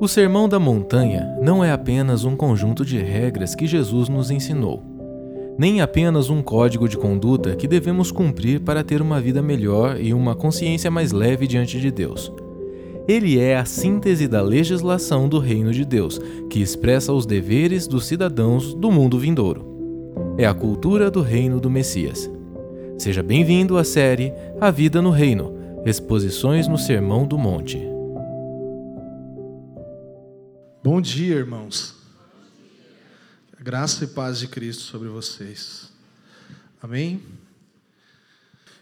O Sermão da Montanha não é apenas um conjunto de regras que Jesus nos ensinou, nem apenas um código de conduta que devemos cumprir para ter uma vida melhor e uma consciência mais leve diante de Deus. Ele é a síntese da legislação do Reino de Deus, que expressa os deveres dos cidadãos do mundo vindouro. É a cultura do Reino do Messias. Seja bem-vindo à série A Vida no Reino Exposições no Sermão do Monte. Bom dia, irmãos. Graça e paz de Cristo sobre vocês. Amém?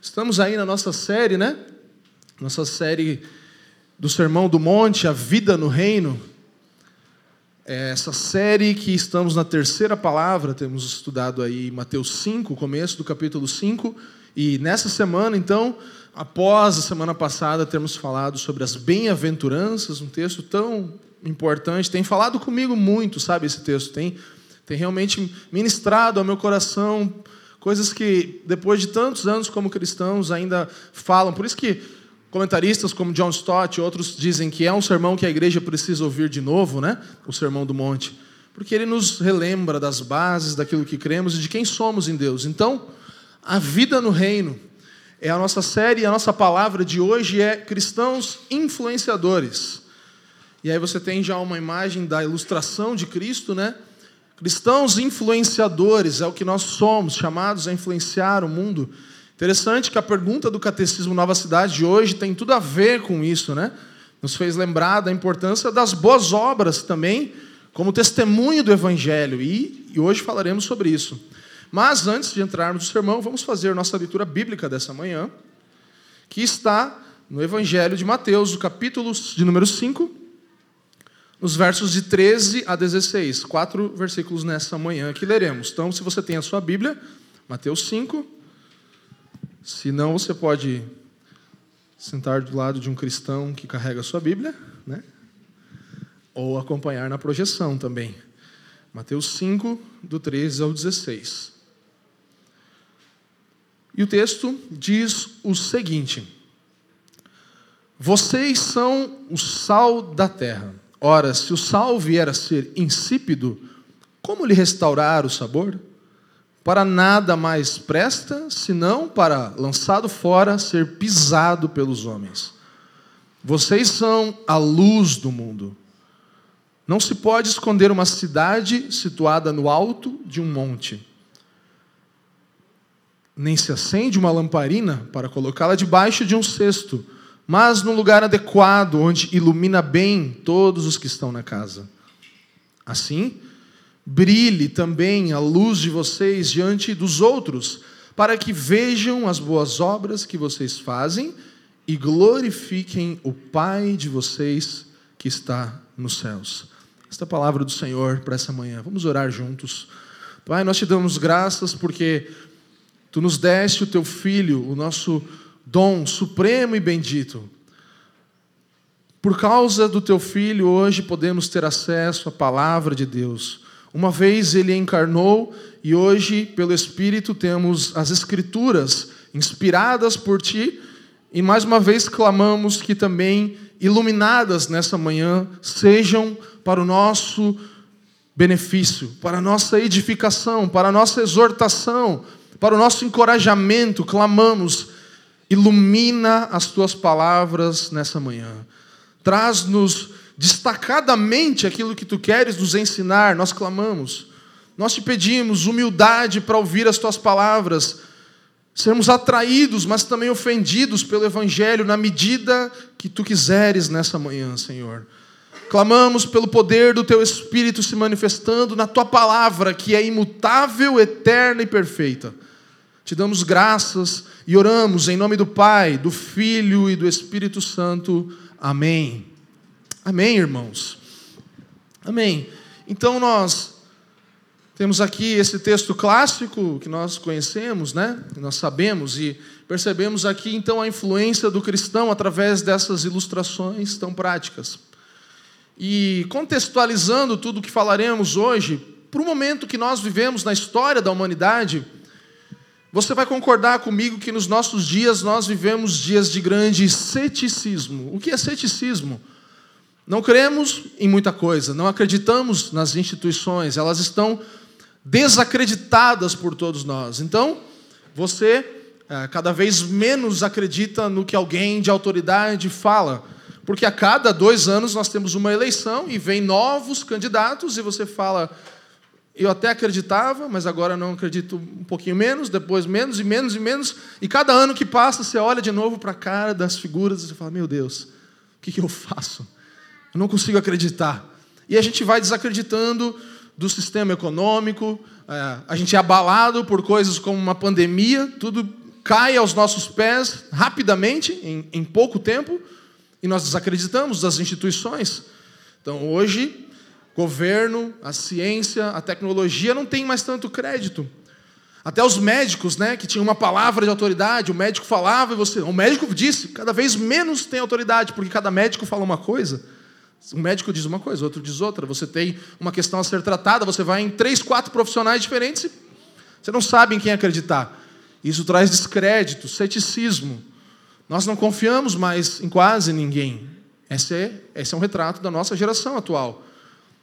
Estamos aí na nossa série, né? Nossa série do Sermão do Monte, A Vida no Reino. É essa série que estamos na terceira palavra, temos estudado aí Mateus 5, começo do capítulo 5, e nessa semana, então, após a semana passada termos falado sobre as bem-aventuranças, um texto tão importante, tem falado comigo muito, sabe, esse texto, tem, tem realmente ministrado ao meu coração coisas que, depois de tantos anos como cristãos, ainda falam. Por isso que comentaristas como John Stott e outros dizem que é um sermão que a igreja precisa ouvir de novo, né? o Sermão do Monte, porque ele nos relembra das bases daquilo que cremos e de quem somos em Deus. Então, a vida no reino é a nossa série, a nossa palavra de hoje é cristãos influenciadores. E aí você tem já uma imagem da ilustração de Cristo, né? Cristãos influenciadores é o que nós somos, chamados a influenciar o mundo. Interessante que a pergunta do Catecismo Nova Cidade de hoje tem tudo a ver com isso, né? Nos fez lembrar da importância das boas obras também, como testemunho do Evangelho. E, e hoje falaremos sobre isso. Mas antes de entrarmos no sermão, vamos fazer nossa leitura bíblica dessa manhã, que está no Evangelho de Mateus, o capítulo de número 5, nos versos de 13 a 16. Quatro versículos nessa manhã que leremos. Então, se você tem a sua Bíblia, Mateus 5. Se não, você pode sentar do lado de um cristão que carrega a sua Bíblia, né? ou acompanhar na projeção também. Mateus 5, do 13 ao 16. E o texto diz o seguinte: Vocês são o sal da terra. Ora, se o sal vier a ser insípido, como lhe restaurar o sabor? Para nada mais presta, senão para, lançado fora, ser pisado pelos homens. Vocês são a luz do mundo. Não se pode esconder uma cidade situada no alto de um monte. Nem se acende uma lamparina para colocá-la debaixo de um cesto mas num lugar adequado, onde ilumina bem todos os que estão na casa. Assim, brilhe também a luz de vocês diante dos outros, para que vejam as boas obras que vocês fazem e glorifiquem o Pai de vocês que está nos céus. Esta é palavra do Senhor para essa manhã. Vamos orar juntos. Pai, nós te damos graças porque tu nos deste o teu filho, o nosso dom supremo e bendito. Por causa do teu filho, hoje podemos ter acesso à palavra de Deus. Uma vez ele encarnou e hoje, pelo Espírito, temos as Escrituras inspiradas por ti. E mais uma vez clamamos que também, iluminadas nessa manhã, sejam para o nosso benefício, para a nossa edificação, para a nossa exortação, para o nosso encorajamento. Clamamos Ilumina as tuas palavras nessa manhã. Traz-nos destacadamente aquilo que tu queres nos ensinar, nós clamamos. Nós te pedimos humildade para ouvir as tuas palavras, sermos atraídos, mas também ofendidos pelo Evangelho na medida que tu quiseres nessa manhã, Senhor. Clamamos pelo poder do teu Espírito se manifestando na tua palavra, que é imutável, eterna e perfeita. Te damos graças e oramos em nome do Pai, do Filho e do Espírito Santo. Amém. Amém, irmãos. Amém. Então nós temos aqui esse texto clássico que nós conhecemos, né? Nós sabemos e percebemos aqui então a influência do cristão através dessas ilustrações tão práticas. E contextualizando tudo o que falaremos hoje, para o momento que nós vivemos na história da humanidade, você vai concordar comigo que nos nossos dias nós vivemos dias de grande ceticismo. O que é ceticismo? Não cremos em muita coisa, não acreditamos nas instituições, elas estão desacreditadas por todos nós. Então, você é, cada vez menos acredita no que alguém de autoridade fala, porque a cada dois anos nós temos uma eleição e vem novos candidatos e você fala, eu até acreditava, mas agora não acredito um pouquinho menos, depois menos e menos e menos, e cada ano que passa você olha de novo para a cara das figuras e fala, meu Deus, o que, eu faço? Eu não consigo acreditar. E a gente vai desacreditando do sistema econômico, é, a gente é abalado por coisas como uma pandemia, tudo cai aos nossos pés rapidamente, em pouco tempo, e nós desacreditamos das instituições. Então, hoje, governo, a ciência, a tecnologia não tem mais tanto crédito. Até os médicos, né, que tinham uma palavra de autoridade, o médico falava e você, o médico disse, cada vez menos tem autoridade, porque cada médico fala uma coisa. Um médico diz uma coisa, outro diz outra. Você tem uma questão a ser tratada, você vai em três, quatro profissionais diferentes e você não sabe em quem acreditar. Isso traz descrédito, ceticismo. Nós não confiamos mais em quase ninguém. Esse é, esse é um retrato da nossa geração atual.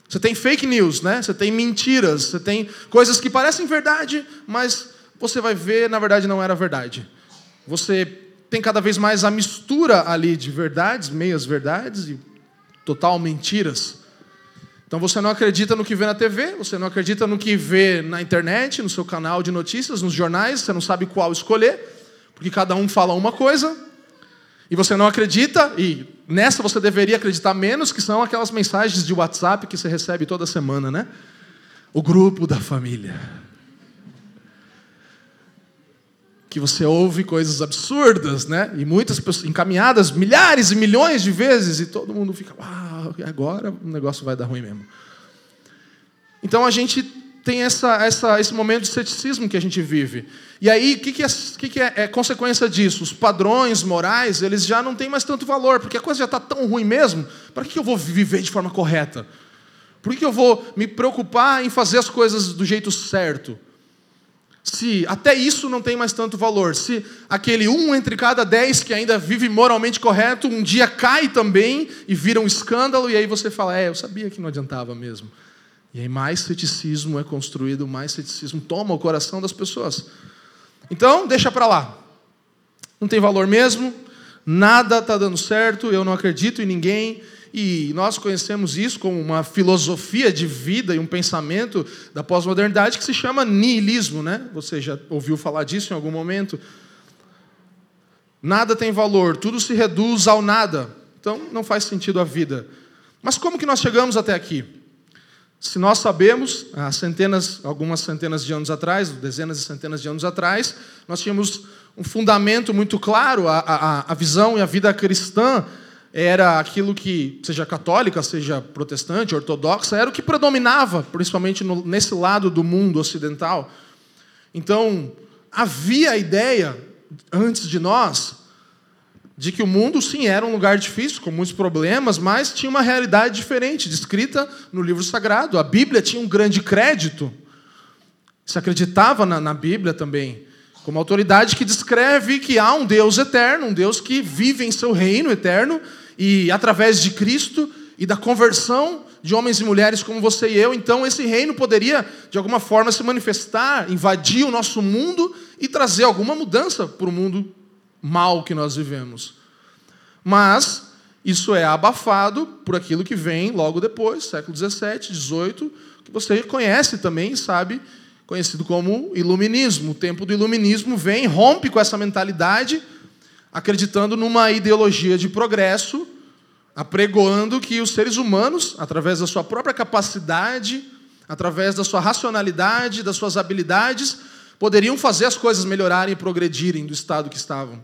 Você tem fake news, né? Você tem mentiras, você tem coisas que parecem verdade, mas você vai ver, na verdade, não era verdade. Você tem cada vez mais a mistura ali de verdades, meias verdades e total mentiras. Então você não acredita no que vê na TV, você não acredita no que vê na internet, no seu canal de notícias, nos jornais, você não sabe qual escolher, porque cada um fala uma coisa. E você não acredita, e nessa você deveria acreditar menos, que são aquelas mensagens de WhatsApp que você recebe toda semana, né? O grupo da família. que você ouve coisas absurdas, né? E muitas pessoas encaminhadas milhares e milhões de vezes e todo mundo fica, uau, agora o negócio vai dar ruim mesmo. Então a gente tem essa, essa, esse momento de ceticismo que a gente vive. E aí, o que, que, é, que, que é, é, consequência disso? Os padrões morais, eles já não têm mais tanto valor, porque a coisa já está tão ruim mesmo, para que eu vou viver de forma correta? Por que eu vou me preocupar em fazer as coisas do jeito certo? se até isso não tem mais tanto valor, se aquele um entre cada dez que ainda vive moralmente correto, um dia cai também e vira um escândalo, e aí você fala, é, eu sabia que não adiantava mesmo. E aí mais ceticismo é construído, mais ceticismo toma o coração das pessoas. Então, deixa para lá. Não tem valor mesmo, nada está dando certo, eu não acredito em ninguém, e nós conhecemos isso como uma filosofia de vida e um pensamento da pós-modernidade que se chama niilismo, né? Você já ouviu falar disso em algum momento? Nada tem valor, tudo se reduz ao nada. Então não faz sentido a vida. Mas como que nós chegamos até aqui? Se nós sabemos, há centenas, algumas centenas de anos atrás, dezenas e centenas de anos atrás, nós tínhamos um fundamento muito claro, a, a, a visão e a vida cristã era aquilo que, seja católica, seja protestante, ortodoxa, era o que predominava, principalmente no, nesse lado do mundo ocidental. Então, havia a ideia, antes de nós, de que o mundo, sim, era um lugar difícil, com muitos problemas, mas tinha uma realidade diferente, descrita no livro sagrado. A Bíblia tinha um grande crédito. Se acreditava na, na Bíblia também como autoridade que descreve que há um Deus eterno, um Deus que vive em seu reino eterno e através de Cristo e da conversão de homens e mulheres como você e eu, então esse reino poderia de alguma forma se manifestar, invadir o nosso mundo e trazer alguma mudança para o mundo mal que nós vivemos. Mas isso é abafado por aquilo que vem logo depois, século 17, 18, que você conhece também, sabe, conhecido como iluminismo. O tempo do iluminismo vem, rompe com essa mentalidade acreditando numa ideologia de progresso, apregoando que os seres humanos, através da sua própria capacidade, através da sua racionalidade, das suas habilidades, poderiam fazer as coisas melhorarem e progredirem do estado que estavam.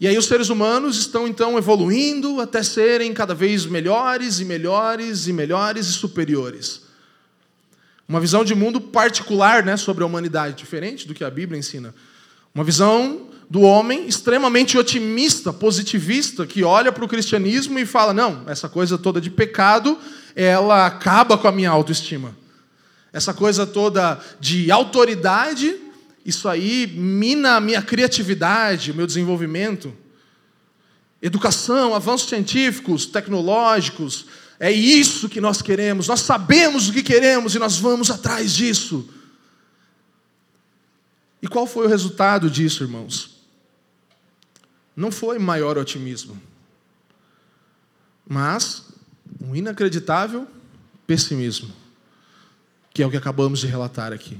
E aí os seres humanos estão então evoluindo até serem cada vez melhores e melhores e melhores e superiores. Uma visão de mundo particular né, sobre a humanidade, diferente do que a Bíblia ensina. Uma visão do homem extremamente otimista, positivista, que olha para o cristianismo e fala: não, essa coisa toda de pecado, ela acaba com a minha autoestima. Essa coisa toda de autoridade, isso aí mina a minha criatividade, o meu desenvolvimento. Educação, avanços científicos, tecnológicos, É isso que nós queremos, nós sabemos o que queremos e nós vamos atrás disso. E qual foi o resultado disso, irmãos? Não foi maior otimismo, mas um inacreditável pessimismo, que é o que acabamos de relatar aqui.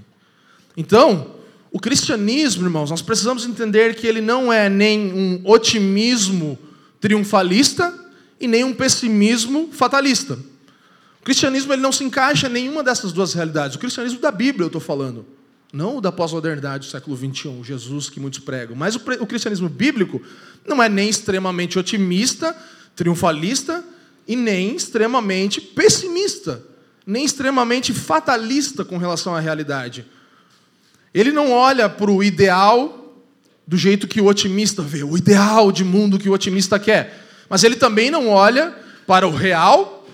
Então, o cristianismo, irmãos, nós precisamos entender que ele não é nem um otimismo triunfalista e nem um pessimismo fatalista. O cristianismo ele não se encaixa em nenhuma dessas duas realidades. O cristianismo da Bíblia, eu estou falando. Não o da pós-modernidade do século XXI, Jesus que muitos pregam. Mas o, o cristianismo bíblico não é nem extremamente otimista, triunfalista, e nem extremamente pessimista, nem extremamente fatalista com relação à realidade. Ele não olha para o ideal do jeito que o otimista vê, o ideal de mundo que o otimista quer. Mas ele também não olha para o real,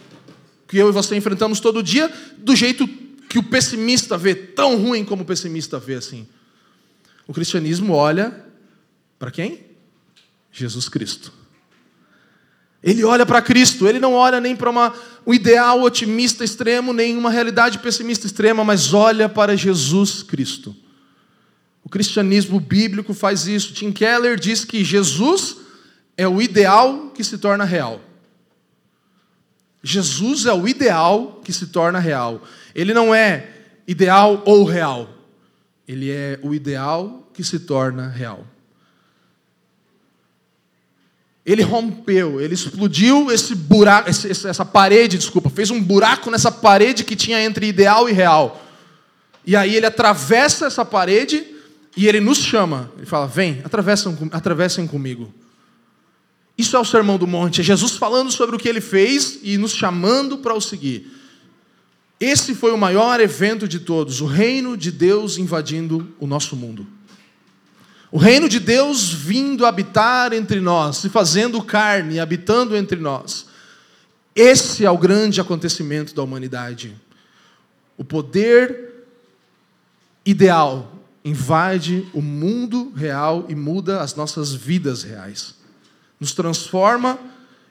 que eu e você enfrentamos todo dia, do jeito que o pessimista vê, tão ruim como o pessimista vê assim. O cristianismo olha para quem? Jesus Cristo. Ele olha para Cristo, ele não olha nem para um ideal otimista extremo, nem uma realidade pessimista extrema, mas olha para Jesus Cristo. O cristianismo bíblico faz isso. Tim Keller diz que Jesus é o ideal que se torna real. Jesus é o ideal que se torna real. Ele não é ideal ou real. Ele é o ideal que se torna real. Ele rompeu, ele explodiu esse buraco, essa parede, desculpa, fez um buraco nessa parede que tinha entre ideal e real. E aí ele atravessa essa parede e ele nos chama. Ele fala: Vem, atravessem, atravessem comigo. Isso é o Sermão do Monte, é Jesus falando sobre o que ele fez e nos chamando para o seguir. Esse foi o maior evento de todos, o reino de Deus invadindo o nosso mundo. O reino de Deus vindo habitar entre nós, se fazendo carne, habitando entre nós. Esse é o grande acontecimento da humanidade. O poder ideal invade o mundo real e muda as nossas vidas reais nos transforma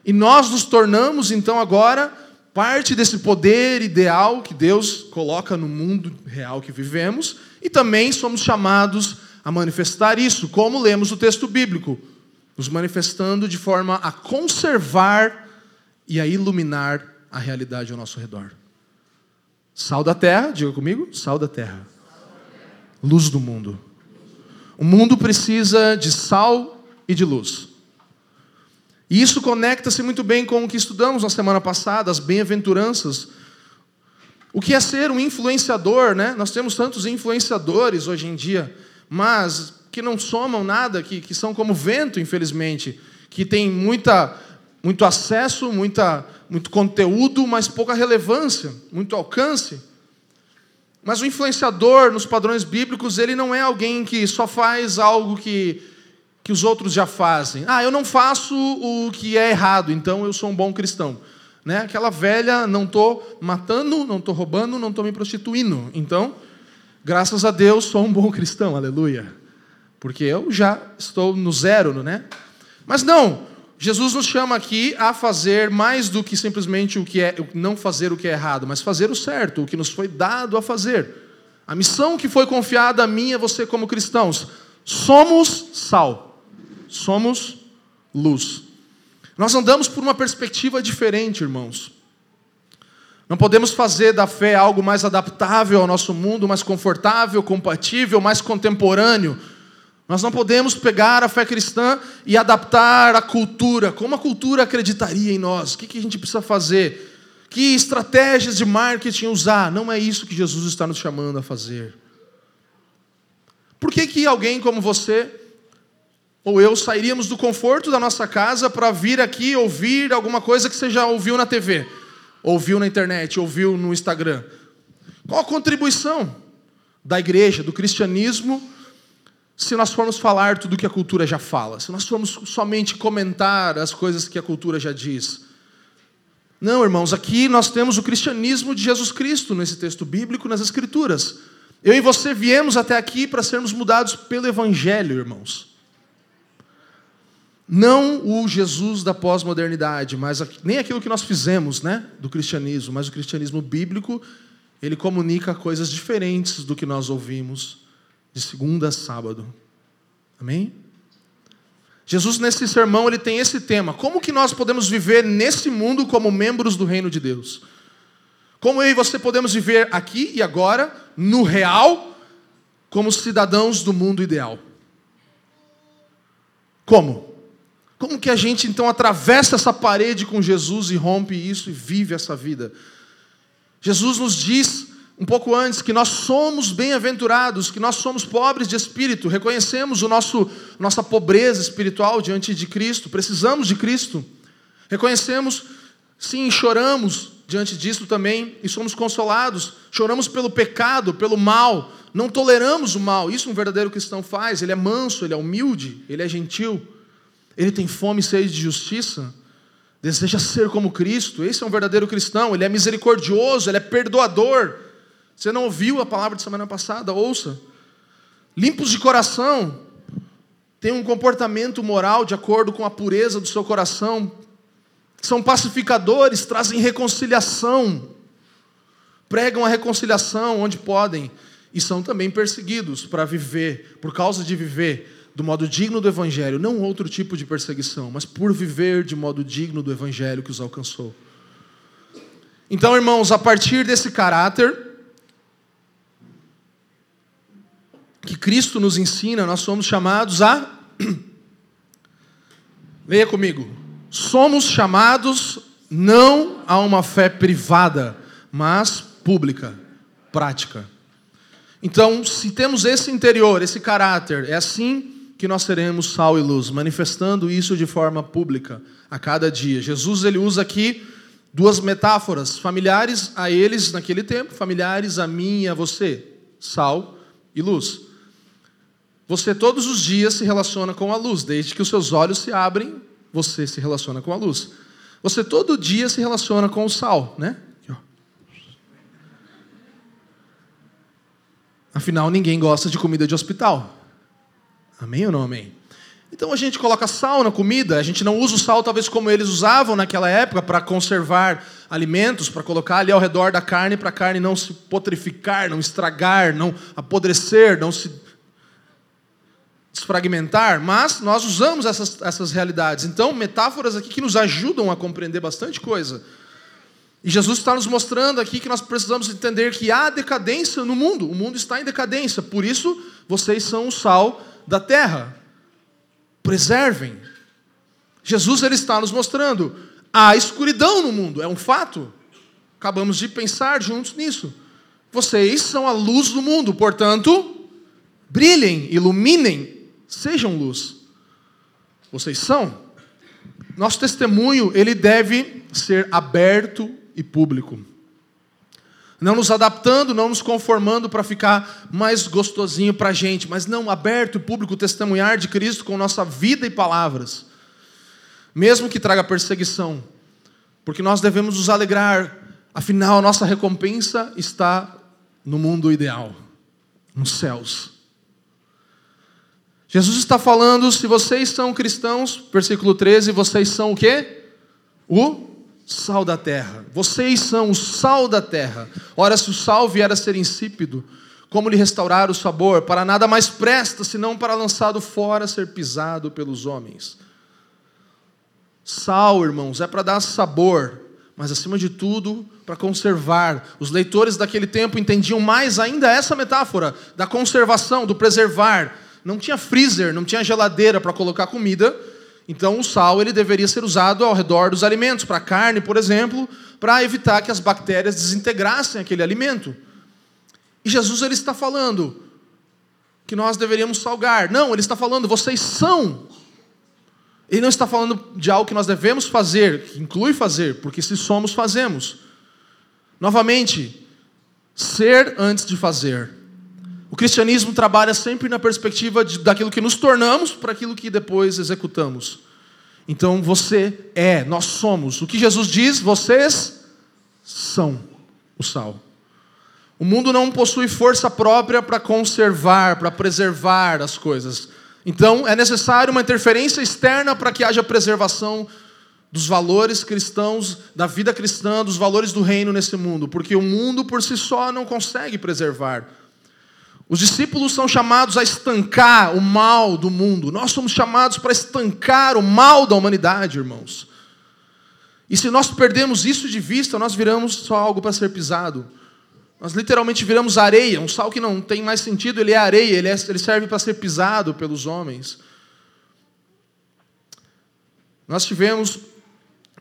e nós nos tornamos então agora parte desse poder ideal que Deus coloca no mundo real que vivemos e também somos chamados a manifestar isso, como lemos o texto bíblico, nos manifestando de forma a conservar e a iluminar a realidade ao nosso redor. Sal da terra, diga comigo, sal da terra. Luz do mundo. O mundo precisa de sal e de luz. E isso conecta-se muito bem com o que estudamos na semana passada, as bem-aventuranças. O que é ser um influenciador, né? Nós temos tantos influenciadores hoje em dia, mas que não somam nada, que, que são como vento, infelizmente, que tem muita, muito acesso, muita, muito conteúdo, mas pouca relevância, muito alcance. Mas o influenciador, nos padrões bíblicos, ele não é alguém que só faz algo que que os outros já fazem. Ah, eu não faço o que é errado, então eu sou um bom cristão. Né? Aquela velha, não estou matando, não estou roubando, não estou me prostituindo. Então, graças a Deus, sou um bom cristão, aleluia. Porque eu já estou no zero, né? Mas não, Jesus nos chama aqui a fazer mais do que simplesmente o que é, não fazer o que é errado, mas fazer o certo, o que nos foi dado a fazer. A missão que foi confiada a mim e a você como cristãos. Somos sal somos luz. Nós andamos por uma perspectiva diferente, irmãos. Não podemos fazer da fé algo mais adaptável ao nosso mundo, mais confortável, compatível, mais contemporâneo. Nós não podemos pegar a fé cristã e adaptar a cultura. Como a cultura acreditaria em nós? O que a gente precisa fazer? Que estratégias de marketing usar? Não é isso que Jesus está nos chamando a fazer. Por que, que alguém como você ou eu sairíamos do conforto da nossa casa para vir aqui ouvir alguma coisa que você já ouviu na TV, ouviu na internet, ouviu no Instagram. Qual a contribuição da igreja, do cristianismo, se nós formos falar tudo que a cultura já fala, se nós formos somente comentar as coisas que a cultura já diz? Não, irmãos, aqui nós temos o cristianismo de Jesus Cristo nesse texto bíblico, nas Escrituras. Eu e você viemos até aqui para sermos mudados pelo Evangelho, irmãos. Não o Jesus da pós-modernidade, mas nem aquilo que nós fizemos, né, do cristianismo, mas o cristianismo bíblico, ele comunica coisas diferentes do que nós ouvimos de segunda a sábado. Amém? Jesus nesse sermão ele tem esse tema: como que nós podemos viver nesse mundo como membros do reino de Deus? Como eu e você podemos viver aqui e agora, no real, como cidadãos do mundo ideal? Como? Como que a gente então atravessa essa parede com Jesus e rompe isso e vive essa vida? Jesus nos diz um pouco antes que nós somos bem-aventurados, que nós somos pobres de espírito, reconhecemos o nosso nossa pobreza espiritual diante de Cristo, precisamos de Cristo. Reconhecemos, sim, choramos diante disso também e somos consolados. Choramos pelo pecado, pelo mal, não toleramos o mal. Isso um verdadeiro cristão faz. Ele é manso, ele é humilde, ele é gentil. Ele tem fome e sede de justiça. Deseja ser como Cristo. Esse é um verdadeiro cristão. Ele é misericordioso, ele é perdoador. Você não ouviu a palavra de semana passada? Ouça. Limpos de coração, tem um comportamento moral de acordo com a pureza do seu coração, são pacificadores, trazem reconciliação, pregam a reconciliação onde podem e são também perseguidos para viver, por causa de viver do modo digno do Evangelho, não outro tipo de perseguição, mas por viver de modo digno do Evangelho que os alcançou. Então, irmãos, a partir desse caráter que Cristo nos ensina, nós somos chamados a. Leia comigo somos chamados não a uma fé privada, mas pública, prática. Então, se temos esse interior, esse caráter, é assim que nós seremos sal e luz, manifestando isso de forma pública a cada dia. Jesus ele usa aqui duas metáforas familiares a eles naquele tempo, familiares a mim e a você, sal e luz. Você todos os dias se relaciona com a luz, desde que os seus olhos se abrem você se relaciona com a luz. Você todo dia se relaciona com o sal, né? Afinal, ninguém gosta de comida de hospital. Amém ou não amém? Então a gente coloca sal na comida, a gente não usa o sal talvez como eles usavam naquela época para conservar alimentos, para colocar ali ao redor da carne, para a carne não se potrificar, não estragar, não apodrecer, não se desfragmentar, mas nós usamos essas, essas realidades. Então, metáforas aqui que nos ajudam a compreender bastante coisa. E Jesus está nos mostrando aqui que nós precisamos entender que há decadência no mundo, o mundo está em decadência, por isso vocês são o sal da terra. Preservem. Jesus ele está nos mostrando, há escuridão no mundo, é um fato. Acabamos de pensar juntos nisso. Vocês são a luz do mundo, portanto, brilhem, iluminem Sejam luz. Vocês são. Nosso testemunho, ele deve ser aberto e público. Não nos adaptando, não nos conformando para ficar mais gostosinho para a gente, mas não aberto e público testemunhar de Cristo com nossa vida e palavras. Mesmo que traga perseguição, porque nós devemos nos alegrar, afinal, nossa recompensa está no mundo ideal, nos céus. Jesus está falando, se vocês são cristãos, versículo 13, vocês são o quê? O sal da terra. Vocês são o sal da terra. Ora, se o sal vier a ser insípido, como lhe restaurar o sabor? Para nada mais presta, senão para lançado fora, ser pisado pelos homens. Sal, irmãos, é para dar sabor, mas acima de tudo, para conservar. Os leitores daquele tempo entendiam mais ainda essa metáfora da conservação, do preservar não tinha freezer, não tinha geladeira para colocar comida. Então o sal ele deveria ser usado ao redor dos alimentos, para carne, por exemplo, para evitar que as bactérias desintegrassem aquele alimento. E Jesus ele está falando que nós deveríamos salgar. Não, ele está falando, vocês são. Ele não está falando de algo que nós devemos fazer, que inclui fazer, porque se somos, fazemos. Novamente, ser antes de fazer. O cristianismo trabalha sempre na perspectiva de, daquilo que nos tornamos para aquilo que depois executamos. Então você é, nós somos. O que Jesus diz, vocês são o sal. O mundo não possui força própria para conservar, para preservar as coisas. Então, é necessário uma interferência externa para que haja preservação dos valores cristãos, da vida cristã, dos valores do reino nesse mundo, porque o mundo por si só não consegue preservar. Os discípulos são chamados a estancar o mal do mundo. Nós somos chamados para estancar o mal da humanidade, irmãos. E se nós perdemos isso de vista, nós viramos só algo para ser pisado. Nós literalmente viramos areia, um sal que não tem mais sentido, ele é areia, ele, é, ele serve para ser pisado pelos homens. Nós tivemos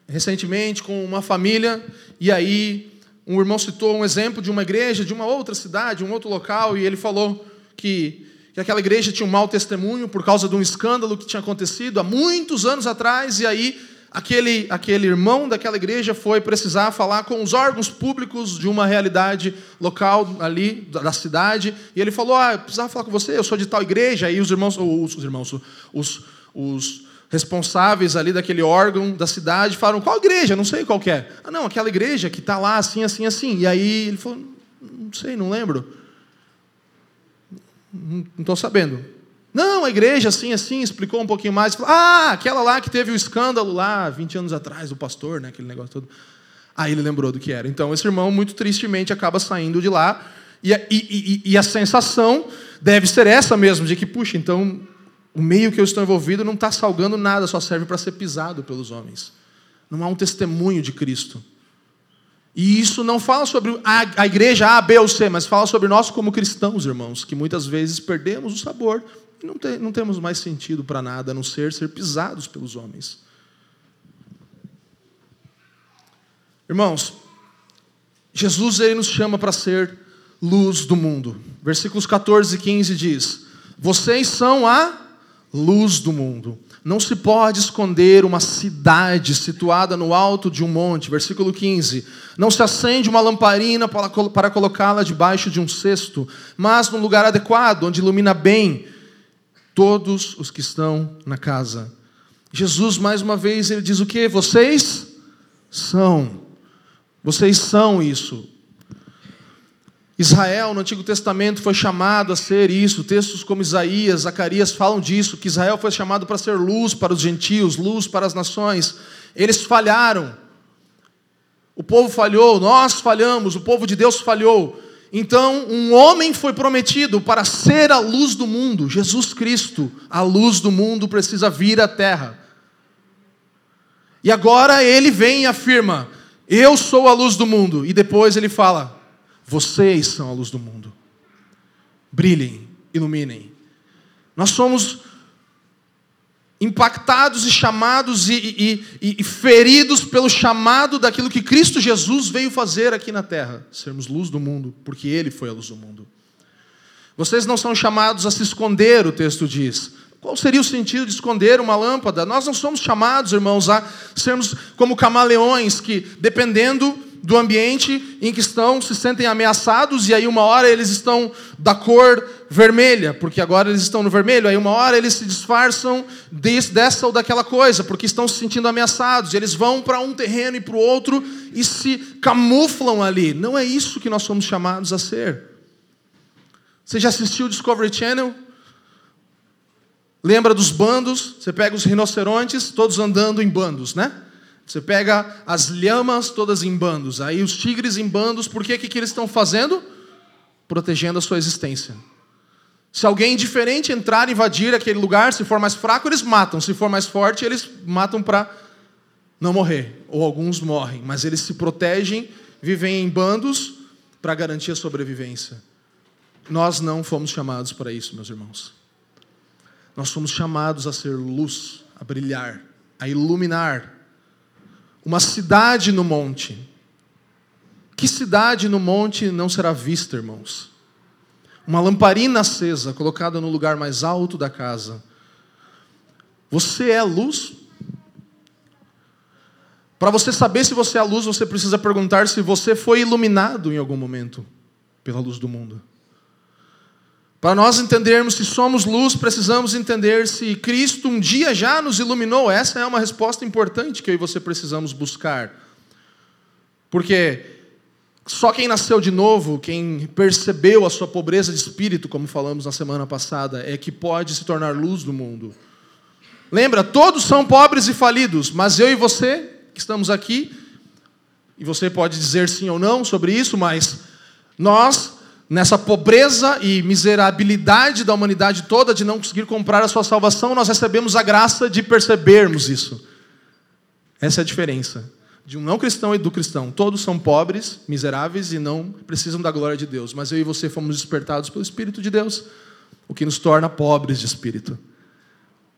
recentemente com uma família, e aí um irmão citou um exemplo de uma igreja de uma outra cidade, um outro local, e ele falou que, que aquela igreja tinha um mau testemunho por causa de um escândalo que tinha acontecido há muitos anos atrás, e aí aquele, aquele irmão daquela igreja foi precisar falar com os órgãos públicos de uma realidade local ali da cidade, e ele falou: Ah, eu precisava falar com você, eu sou de tal igreja, aí os irmãos, os, os irmãos, os, os responsáveis ali daquele órgão da cidade falaram: qual igreja? Não sei qual é. Ah, não, aquela igreja que está lá assim, assim, assim. E aí ele falou: não sei, não lembro. Não estou sabendo. Não, a igreja assim, assim, explicou um pouquinho mais. Falou, ah, aquela lá que teve o escândalo lá 20 anos atrás, do pastor, né, aquele negócio todo. Aí ele lembrou do que era. Então esse irmão, muito tristemente, acaba saindo de lá. E, e, e, e a sensação deve ser essa mesmo, de que, puxa, então o meio que eu estou envolvido não está salgando nada, só serve para ser pisado pelos homens. Não há um testemunho de Cristo. E isso não fala sobre a, igreja A, B ou C, mas fala sobre nós como cristãos, irmãos, que muitas vezes perdemos o sabor e não, não temos mais sentido para nada a não ser ser pisados pelos homens. Irmãos, Jesus ele nos chama para ser luz do mundo. Versículos 14 e 15 diz: Vocês são a luz do mundo. Não se pode esconder uma cidade situada no alto de um monte. Versículo 15. Não se acende uma lamparina para, colocá-la debaixo de um cesto, mas num lugar adequado, onde ilumina bem todos os que estão na casa. Jesus, mais uma vez, ele diz o que? Vocês são. Vocês são isso. Israel, no Antigo Testamento, foi chamado a ser isso. Textos como Isaías, Zacarias falam disso, que Israel foi chamado para ser luz para os gentios, luz para as nações. Eles falharam. O povo falhou, nós falhamos, o povo de Deus falhou. Então, um homem foi prometido para ser a luz do mundo. Jesus Cristo, a luz do mundo, precisa vir à terra. E agora ele vem e afirma: Eu sou a luz do mundo. E depois ele fala: vocês são a luz do mundo. Brilhem, iluminem. Nós somos impactados e chamados e, e, e, e, feridos pelo chamado daquilo que Cristo Jesus veio fazer aqui na terra, sermos luz do mundo, porque Ele foi a luz do mundo. Vocês não são chamados a se esconder, o texto diz. Qual seria o sentido de esconder uma lâmpada? Nós não somos chamados, irmãos, a sermos como camaleões que, dependendo do ambiente em que estão, se sentem ameaçados, e aí uma hora eles estão da cor vermelha, porque agora eles estão no vermelho, aí uma hora eles se disfarçam dessa ou daquela coisa, porque estão se sentindo ameaçados, e eles vão para um terreno e para o outro e se camuflam ali. Não é isso que nós somos chamados a ser. Você já assistiu o Discovery Channel? Lembra dos bandos? Você pega os rinocerontes, todos andando em bandos, né? Você pega as lhamas todas em bandos, aí os tigres em bandos, por que, que eles estão fazendo? Protegendo a sua existência. Se alguém diferente entrar e invadir aquele lugar, se for mais fraco, eles matam. Se for mais forte, eles matam para não morrer. Ou alguns morrem, mas eles se protegem, vivem em bandos para garantir a sobrevivência. Nós não fomos chamados para isso, meus irmãos. Nós fomos chamados a ser luz, a brilhar, a iluminar uma cidade no monte. Que cidade no monte não será vista, irmãos? Uma lamparina acesa, colocada no lugar mais alto da casa. Você é luz? Para você saber se você é luz, você precisa perguntar se você foi iluminado em algum momento pela luz do mundo. Para nós entendermos se somos luz, precisamos entender se Cristo um dia já nos iluminou. Essa é uma resposta importante que eu e você precisamos buscar. Porque Só quem nasceu de novo, quem percebeu a sua pobreza de espírito, como falamos na semana passada, é que pode se tornar luz do mundo. Lembra, todos são pobres e falidos, mas eu e você, que estamos aqui, e você pode dizer sim ou não sobre isso, mas nós, nessa pobreza e miserabilidade da humanidade toda de não conseguir comprar a sua salvação, nós recebemos a graça de percebermos isso. Essa é a diferença de um não cristão e do cristão. Todos são pobres, miseráveis e não precisam da glória de Deus. Mas eu e você fomos despertados pelo Espírito de Deus, o que nos torna pobres de espírito.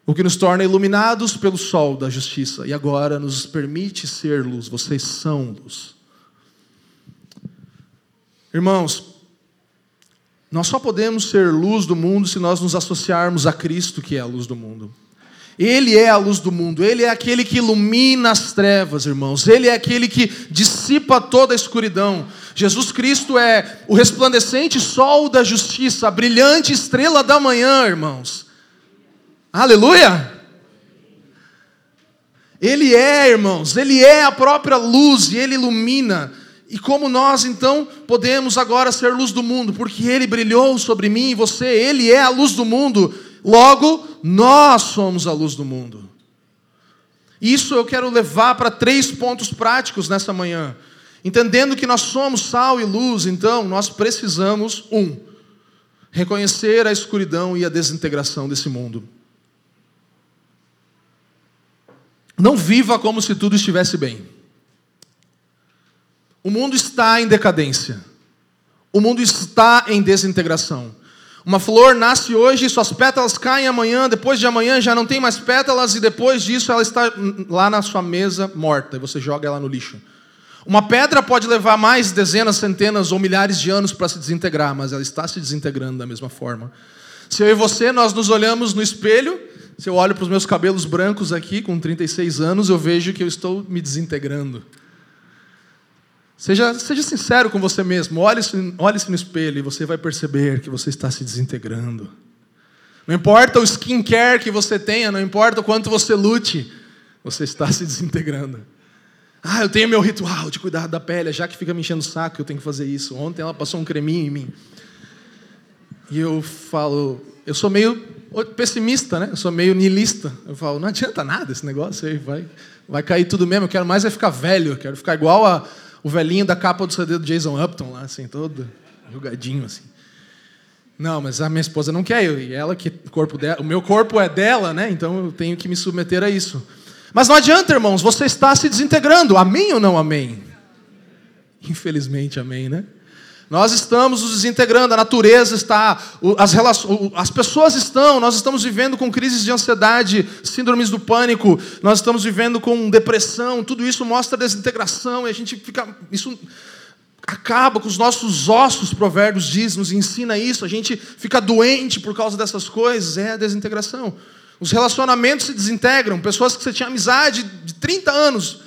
O que nos torna iluminados pelo sol da justiça e agora nos permite ser luz. Vocês são luz. Irmãos, nós só podemos ser luz do mundo se nós nos associarmos a Cristo, que é a luz do mundo. Ele é a luz do mundo, ele é aquele que ilumina as trevas, irmãos, ele é aquele que dissipa toda a escuridão. Jesus Cristo é o resplandecente sol da justiça, a brilhante estrela da manhã, irmãos. Aleluia! Ele é, irmãos, ele é a própria luz e ele ilumina. E como nós então podemos agora ser luz do mundo? Porque ele brilhou sobre mim e você, ele é a luz do mundo. Logo, nós somos a luz do mundo. Isso eu quero levar para três pontos práticos nessa manhã. Entendendo que nós somos sal e luz, então nós precisamos, um, reconhecer a escuridão e a desintegração desse mundo. Não viva como se tudo estivesse bem. O mundo está em decadência. O mundo está em desintegração. Uma flor nasce hoje, suas pétalas caem amanhã, depois de amanhã já não tem mais pétalas e depois disso ela está lá na sua mesa morta e você joga ela no lixo. Uma pedra pode levar mais dezenas, centenas ou milhares de anos para se desintegrar, mas ela está se desintegrando da mesma forma. Se eu e você nós nos olhamos no espelho, se eu olho para os meus cabelos brancos aqui com 36 anos, eu vejo que eu estou me desintegrando. Seja, seja sincero com você mesmo. Olhe-se olhe no espelho e você vai perceber que você está se desintegrando. Não importa o skincare que você tenha, não importa o quanto você lute, você está se desintegrando. Ah, eu tenho meu ritual de cuidar da pele, já que fica me enchendo o saco, eu tenho que fazer isso. Ontem ela passou um creminho em mim. E eu falo, eu sou meio pessimista, né? Eu sou meio niilista. Eu falo, não adianta nada esse negócio aí, vai, vai cair tudo mesmo. Eu quero mais é ficar velho, eu quero ficar igual a o velhinho da capa do CD do Jason Upton lá, assim, todo jogadinho, assim. Não, mas a minha esposa não quer, eu, e ela que o corpo dela, o meu corpo é dela, né? Então eu tenho que me submeter a isso. Mas não adianta, irmãos, você está se desintegrando. Amém ou não amém? Infelizmente, amém, né? Nós estamos nos desintegrando, a natureza está, as, relações, as pessoas estão, nós estamos vivendo com crises de ansiedade, síndromes do pânico, nós estamos vivendo com depressão, tudo isso mostra desintegração e a gente fica. Isso acaba com os nossos ossos, Provérbios diz, nos ensina isso, a gente fica doente por causa dessas coisas, é a desintegração. Os relacionamentos se desintegram, pessoas que você tinha amizade de 30 anos,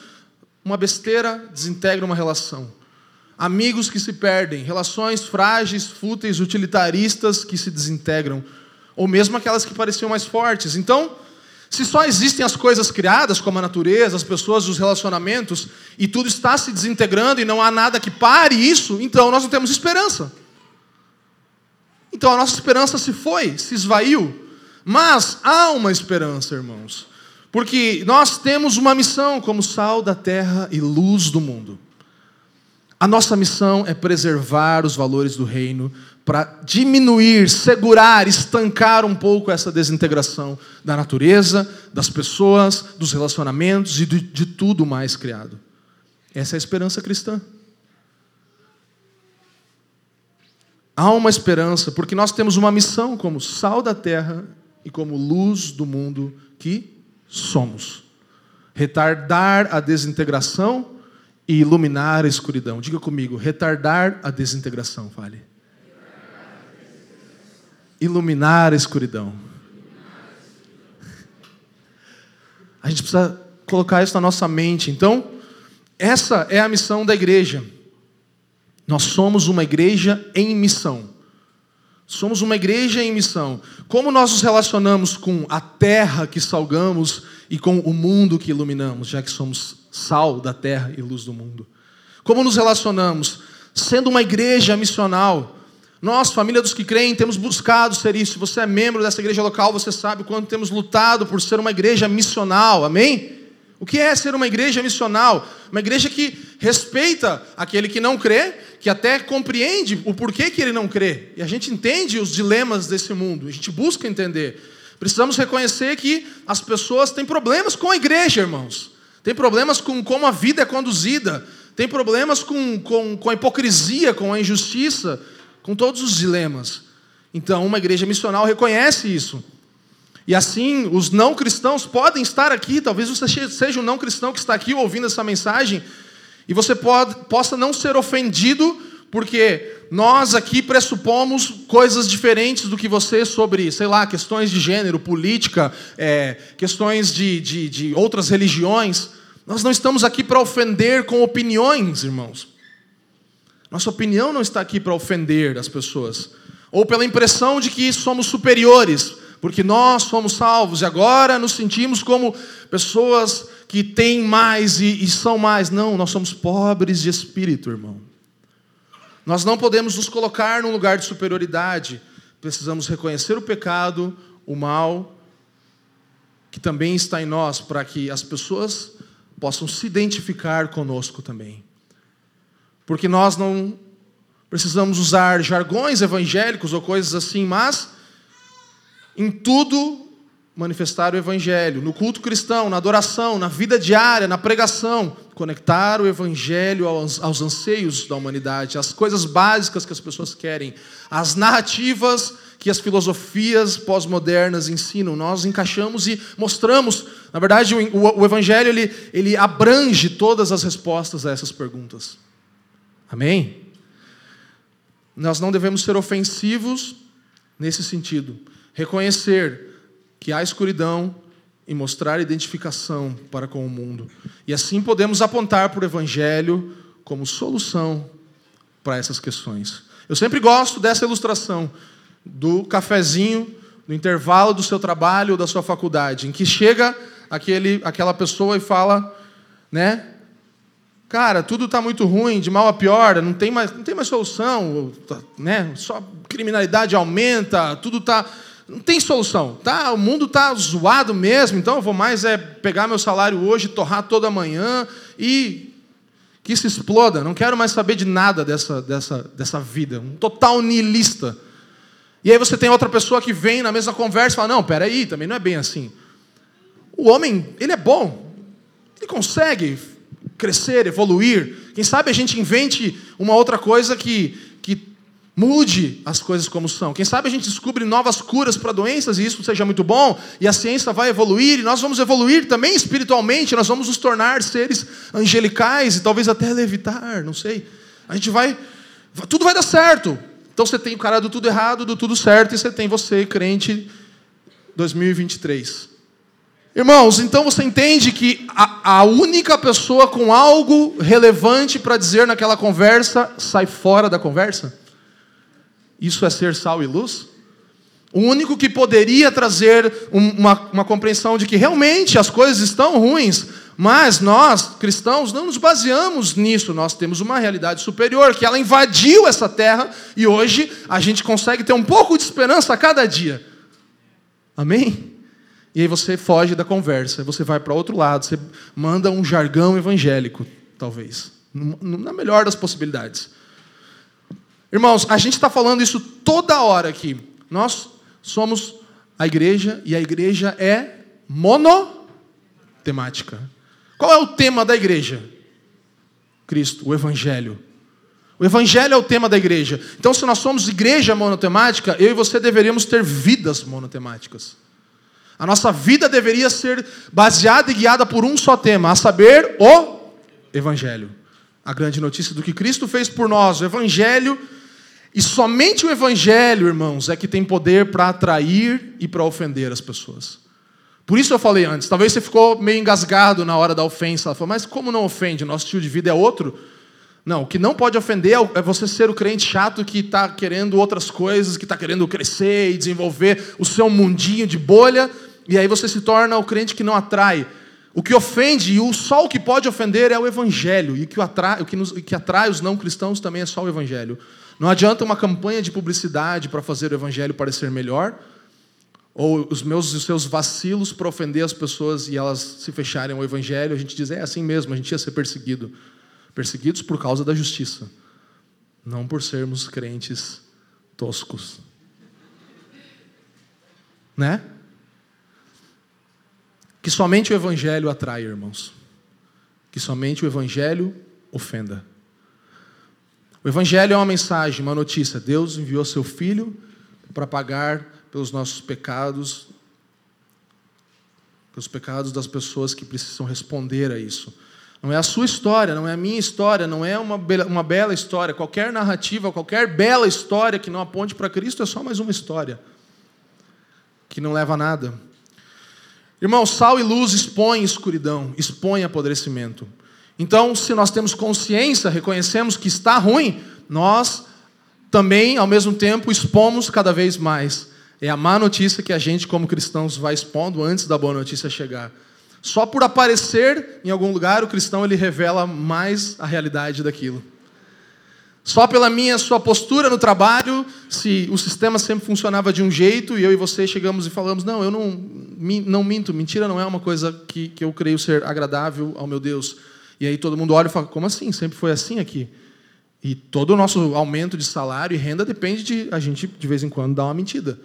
uma besteira desintegra uma relação amigos que se perdem, relações frágeis, fúteis, utilitaristas que se desintegram, ou mesmo aquelas que pareciam mais fortes. Então, se só existem as coisas criadas, como a natureza, as pessoas, os relacionamentos, e tudo está se desintegrando e não há nada que pare isso, então nós não temos esperança. Então a nossa esperança se foi, se esvaiu. Mas há uma esperança, irmãos. Porque nós temos uma missão como sal da terra e luz do mundo. A nossa missão é preservar os valores do reino para diminuir, segurar, estancar um pouco essa desintegração da natureza, das pessoas, dos relacionamentos e de, de tudo mais criado. Essa é a esperança cristã. Há uma esperança, porque nós temos uma missão como sal da terra e como luz do mundo que somos. Retardar a desintegração e iluminar a escuridão. Diga comigo, retardar a desintegração, fale. Iluminar a escuridão. A gente precisa colocar isso na nossa mente. Então, essa é a missão da igreja. Nós somos uma igreja em missão. Somos uma igreja em missão. Como nós nos relacionamos com a terra que salgamos e com o mundo que iluminamos, já que somos sal da terra e luz do mundo. Como nos relacionamos? sendo uma igreja missional. Nós, família dos que creem, temos buscado ser isso. Você é membro dessa igreja local, você sabe quanto temos lutado por ser uma igreja missional. Amém? O que é ser uma igreja missional? Uma igreja que respeita aquele que não crê, que até compreende o porquê que ele não crê. E a gente entende os dilemas desse mundo, a gente busca entender. Precisamos reconhecer que as pessoas têm problemas com a igreja, irmãos. Tem problemas com como a vida é conduzida. Tem problemas com, com, com a hipocrisia, com a injustiça com todos os dilemas. Então, uma igreja missional reconhece isso. E assim, os não cristãos podem estar aqui, talvez você seja um não cristão que está aqui ouvindo essa mensagem, e você pode, possa não ser ofendido, porque nós aqui pressupomos coisas diferentes do que você sobre, sei lá, questões de gênero, política, é, questões de, de, de outras religiões. Nós não estamos aqui para ofender com opiniões, irmãos. Nossa opinião não está aqui para ofender as pessoas, ou pela impressão de que somos superiores, porque nós somos salvos e agora nos sentimos como pessoas que têm mais e, e são mais. Não, nós somos pobres de espírito, irmão. Nós não podemos nos colocar num lugar de superioridade. Precisamos reconhecer o pecado, o mal, que também está em nós, para que as pessoas possam se identificar conosco também porque nós não precisamos usar jargões evangélicos ou coisas assim, mas em tudo manifestar o evangelho, no culto cristão, na adoração, na vida diária, na pregação, conectar o evangelho aos, aos anseios da humanidade, às coisas básicas que as pessoas querem, às narrativas que as filosofias pós-modernas ensinam. Nós encaixamos e mostramos, na verdade, o, o, o evangelho ele, ele abrange todas as respostas a essas perguntas. Amém? Nós não devemos ser ofensivos nesse sentido. Reconhecer que há escuridão e mostrar identificação para com o mundo. E assim podemos apontar para o Evangelho como solução para essas questões. Eu sempre gosto dessa ilustração do cafezinho no intervalo do seu trabalho ou da sua faculdade, em que chega aquele, aquela pessoa e fala, né? Cara, tudo está muito ruim, de mal a pior, não tem mais, não tem mais solução, tá, né? Só criminalidade aumenta, tudo está não tem solução, tá? O mundo está zoado mesmo, então eu vou mais é pegar meu salário hoje, torrar toda manhã e que se exploda. Não quero mais saber de nada dessa, dessa, dessa vida, um total nihilista. E aí você tem outra pessoa que vem na mesma conversa e fala: não, peraí, também não é bem assim. O homem, ele é bom, ele consegue crescer, evoluir. Quem sabe a gente invente uma outra coisa que mude as coisas como são. Quem sabe a gente descobre novas curas para doenças e isso seja muito bom, e a ciência vai evoluir, e nós vamos evoluir também espiritualmente, nós vamos nos tornar seres angelicais e talvez até levitar, não sei. A gente vai. Tudo vai dar certo. Então você tem o cara do tudo errado, do tudo certo, e você tem você, crente 2023. Irmãos, então você entende que a, a única pessoa com algo relevante para dizer naquela conversa sai fora da conversa? Isso é ser sal e luz? O único que poderia trazer uma, uma compreensão de que realmente as coisas estão ruins, mas nós, cristãos, não nos baseamos nisso. Nós temos uma realidade superior, que ela invadiu essa terra e hoje a gente consegue ter um pouco de esperança a cada dia. Amém? E aí você foge da conversa, você vai para outro lado, você manda um jargão evangélico, talvez. Na melhor das possibilidades. Irmãos, a gente está falando isso toda hora aqui. Nós somos a igreja e a igreja é monotemática. Qual é o tema da igreja? Cristo, o Evangelho. O Evangelho é o tema da igreja. Então, se nós somos igreja monotemática, eu e você deveríamos ter vidas monotemáticas. A nossa vida deveria ser baseada e guiada por um só tema, a saber, o Evangelho. A grande notícia do que Cristo fez por nós, o Evangelho. E somente o Evangelho, irmãos, é que tem poder para atrair e para ofender as pessoas. Por isso eu falei antes, talvez você ficou meio engasgado na hora da ofensa. Ela falou, mas como não ofende? Nosso estilo de vida é outro. Não, o que não pode ofender é, é você ser o crente chato que está querendo outras coisas, que está querendo crescer e desenvolver o seu mundinho de bolha, e aí você se torna o crente que não atrai. O que ofende, e só o que pode ofender é o evangelho, e o que atrai, o que, nos, o que atrai os não cristãos também é só o evangelho. Não adianta uma campanha de publicidade para fazer o evangelho parecer melhor, ou os meus os seus vacilos para ofender as pessoas e elas se fecharem ao evangelho, a gente diz, é assim mesmo, a gente ia ser perseguido. Perseguidos por causa da justiça, não por sermos crentes toscos. Né? Que somente o Evangelho atrai, irmãos. Que somente o Evangelho ofenda. O Evangelho é uma mensagem, uma notícia. Deus enviou seu Filho para pagar pelos nossos pecados, pelos pecados das pessoas que precisam responder a isso. Não é a sua história, não é a minha história, não é uma bela, uma bela história. Qualquer narrativa, qualquer bela história que não aponte para Cristo é só mais uma história que não leva a nada. Irmão, sal e luz expõem escuridão, expõem apodrecimento. Então, se nós temos consciência, reconhecemos que está ruim, nós também, ao mesmo tempo, expomos cada vez mais. É a má notícia que a gente, como cristãos, vai expondo antes da boa notícia chegar. Só por aparecer em algum lugar, o cristão ele revela mais a realidade daquilo. Só pela minha sua postura no trabalho, se o sistema sempre funcionava de um jeito e eu e você chegamos e falamos: não, eu não, não minto, mentira não é uma coisa que, que eu creio ser agradável ao meu Deus. E aí todo mundo olha e fala: como assim? Sempre foi assim aqui. E todo o nosso aumento de salário e renda depende de a gente, de vez em quando, dar uma mentira.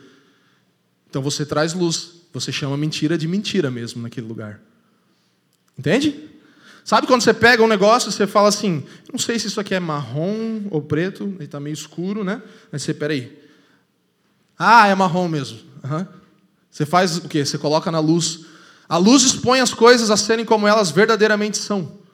Então você traz luz, você chama mentira de mentira mesmo naquele lugar. Entende? Sabe quando você pega um negócio e você fala assim, não sei se isso aqui é marrom ou preto, ele está meio escuro, né? Aí você, peraí. Ah, é marrom mesmo. Uhum. Você faz o quê? Você coloca na luz. A luz expõe as coisas a serem como elas verdadeiramente são.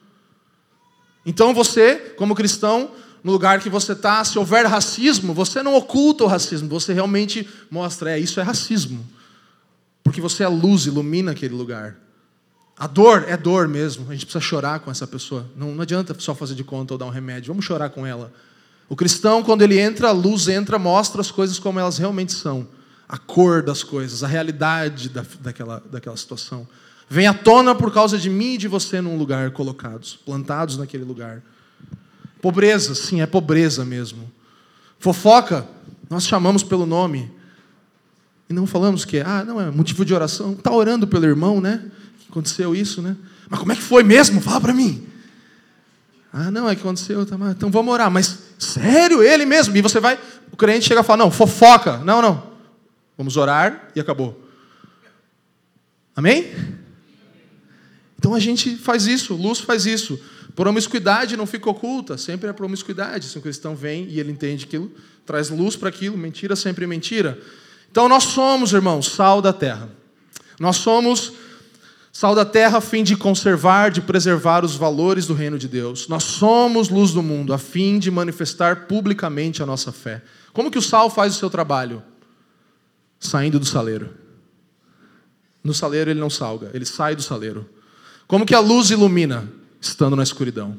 Então você, como cristão, no lugar que você está, se houver racismo, você não oculta o racismo, você realmente mostra, é, isso é racismo. Porque você é luz, ilumina aquele lugar. A dor é dor mesmo. A gente precisa chorar com essa pessoa. Não, não adianta só fazer de conta ou dar um remédio. Vamos chorar com ela. O cristão, quando ele entra, a luz entra, mostra as coisas como elas realmente são. A cor das coisas, a realidade da, daquela, daquela situação. Vem à tona por causa de mim e de você num lugar colocados, plantados naquele lugar. Pobreza, sim, é pobreza mesmo. Fofoca, nós chamamos pelo nome. E não falamos que, ah, não, é motivo de oração. Está orando pelo irmão, né? Aconteceu isso, né? Mas como é que foi mesmo? Fala para mim. Ah, não, é que aconteceu. Tá, então vamos orar. Mas sério, ele mesmo? E você vai, o crente chega e fala: não, fofoca. Não, não. Vamos orar e acabou. Amém? Então a gente faz isso, luz faz isso. Promiscuidade não fica oculta, sempre é promiscuidade. Se um cristão vem e ele entende aquilo, traz luz para aquilo, mentira sempre mentira. Então nós somos, irmãos, sal da terra. Nós somos Sal da terra a fim de conservar, de preservar os valores do reino de Deus. Nós somos luz do mundo a fim de manifestar publicamente a nossa fé. Como que o sal faz o seu trabalho? Saindo do saleiro. No saleiro ele não salga, ele sai do saleiro. Como que a luz ilumina? Estando na escuridão.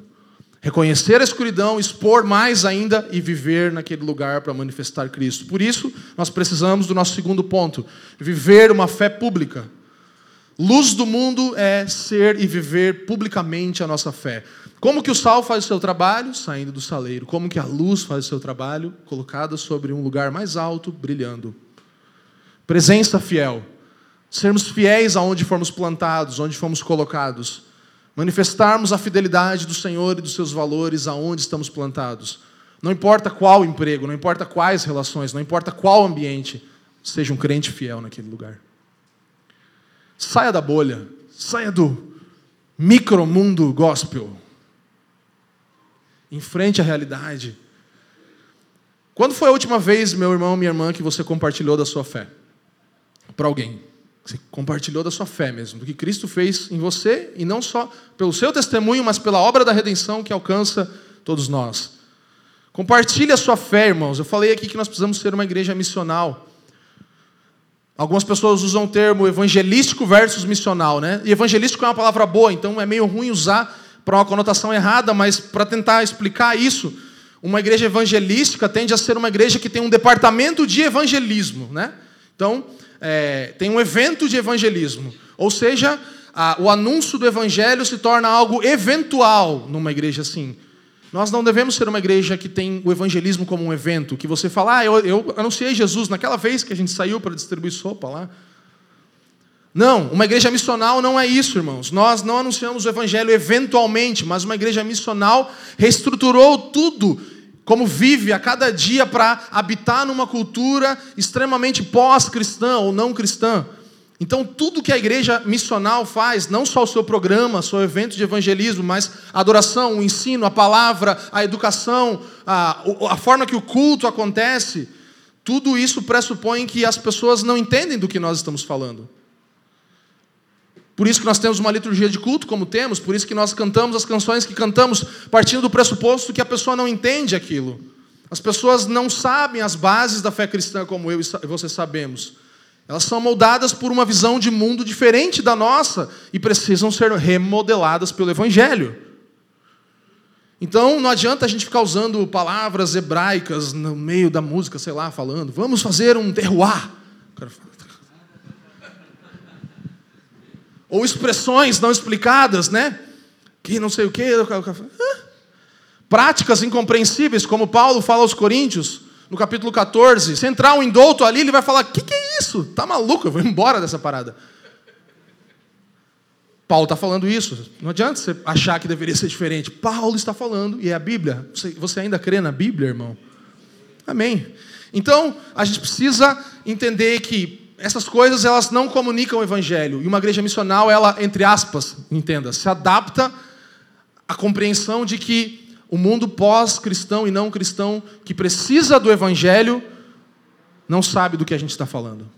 Reconhecer a escuridão, expor mais ainda e viver naquele lugar para manifestar Cristo. Por isso, nós precisamos do nosso segundo ponto: viver uma fé pública. Luz do mundo é ser e viver publicamente a nossa fé. Como que o sal faz o seu trabalho? Saindo do saleiro. Como que a luz faz o seu trabalho? Colocada sobre um lugar mais alto, brilhando. Presença fiel. Sermos fiéis aonde formos plantados, onde fomos colocados. Manifestarmos a fidelidade do Senhor e dos seus valores aonde estamos plantados. Não importa qual emprego, não importa quais relações, não importa qual ambiente, seja um crente fiel naquele lugar. Saia da bolha, saia do micromundo gospel. Enfrente a realidade. Quando foi a última vez, meu irmão, minha irmã, que você compartilhou da sua fé? Para alguém. Você compartilhou da sua fé mesmo, do que Cristo fez em você, e não só pelo seu testemunho, mas pela obra da redenção que alcança todos nós. Compartilhe a sua fé, irmãos. Eu falei aqui que nós precisamos ser uma igreja missional. Algumas pessoas usam o termo evangelístico versus missional, né? E evangelístico é uma palavra boa, então é meio ruim usar para uma conotação errada, mas para tentar explicar isso, uma igreja evangelística tende a ser uma igreja que tem um departamento de evangelismo, né? Então, é, tem um evento de evangelismo, ou seja, a, o anúncio do evangelho se torna algo eventual numa igreja assim. Nós não devemos ser uma igreja que tem o evangelismo como um evento, que você fala, ah, eu, eu anunciei Jesus naquela vez que a gente saiu para distribuir sopa lá. Não, uma igreja missional não é isso, irmãos. Nós não anunciamos o evangelho eventualmente, mas uma igreja missional reestruturou tudo como vive a cada dia para habitar numa cultura extremamente pós-cristã ou não cristã. Então, tudo que a igreja missional faz, não só o seu programa, seu evento de evangelismo, mas a adoração, o ensino, a palavra, a educação, a, a forma que o culto acontece, tudo isso pressupõe que as pessoas não entendem do que nós estamos falando. Por isso que nós temos uma liturgia de culto como temos, por isso que nós cantamos as canções que cantamos, partindo do pressuposto que a pessoa não entende aquilo. As pessoas não sabem as bases da fé cristã como eu e você sabemos. Elas são moldadas por uma visão de mundo diferente da nossa e precisam ser remodeladas pelo Evangelho. Então não adianta a gente ficar usando palavras hebraicas no meio da música, sei lá, falando, vamos fazer um terroir. Ou expressões não explicadas, né? Que não sei o quê. Práticas incompreensíveis, como Paulo fala aos Coríntios no capítulo 14. Se entrar um indulto ali, ele vai falar: O que, que é isso? Tá maluco? Eu vou embora dessa parada. Paulo está falando isso. Não adianta você achar que deveria ser diferente. Paulo está falando, e é a Bíblia. Você ainda crê na Bíblia, irmão? Amém. Então, a gente precisa entender que essas coisas elas não comunicam o evangelho. E uma igreja missional, ela, entre aspas, entenda, se adapta à compreensão de que o mundo pós-cristão e não cristão que precisa do evangelho não sabe do que a gente está falando.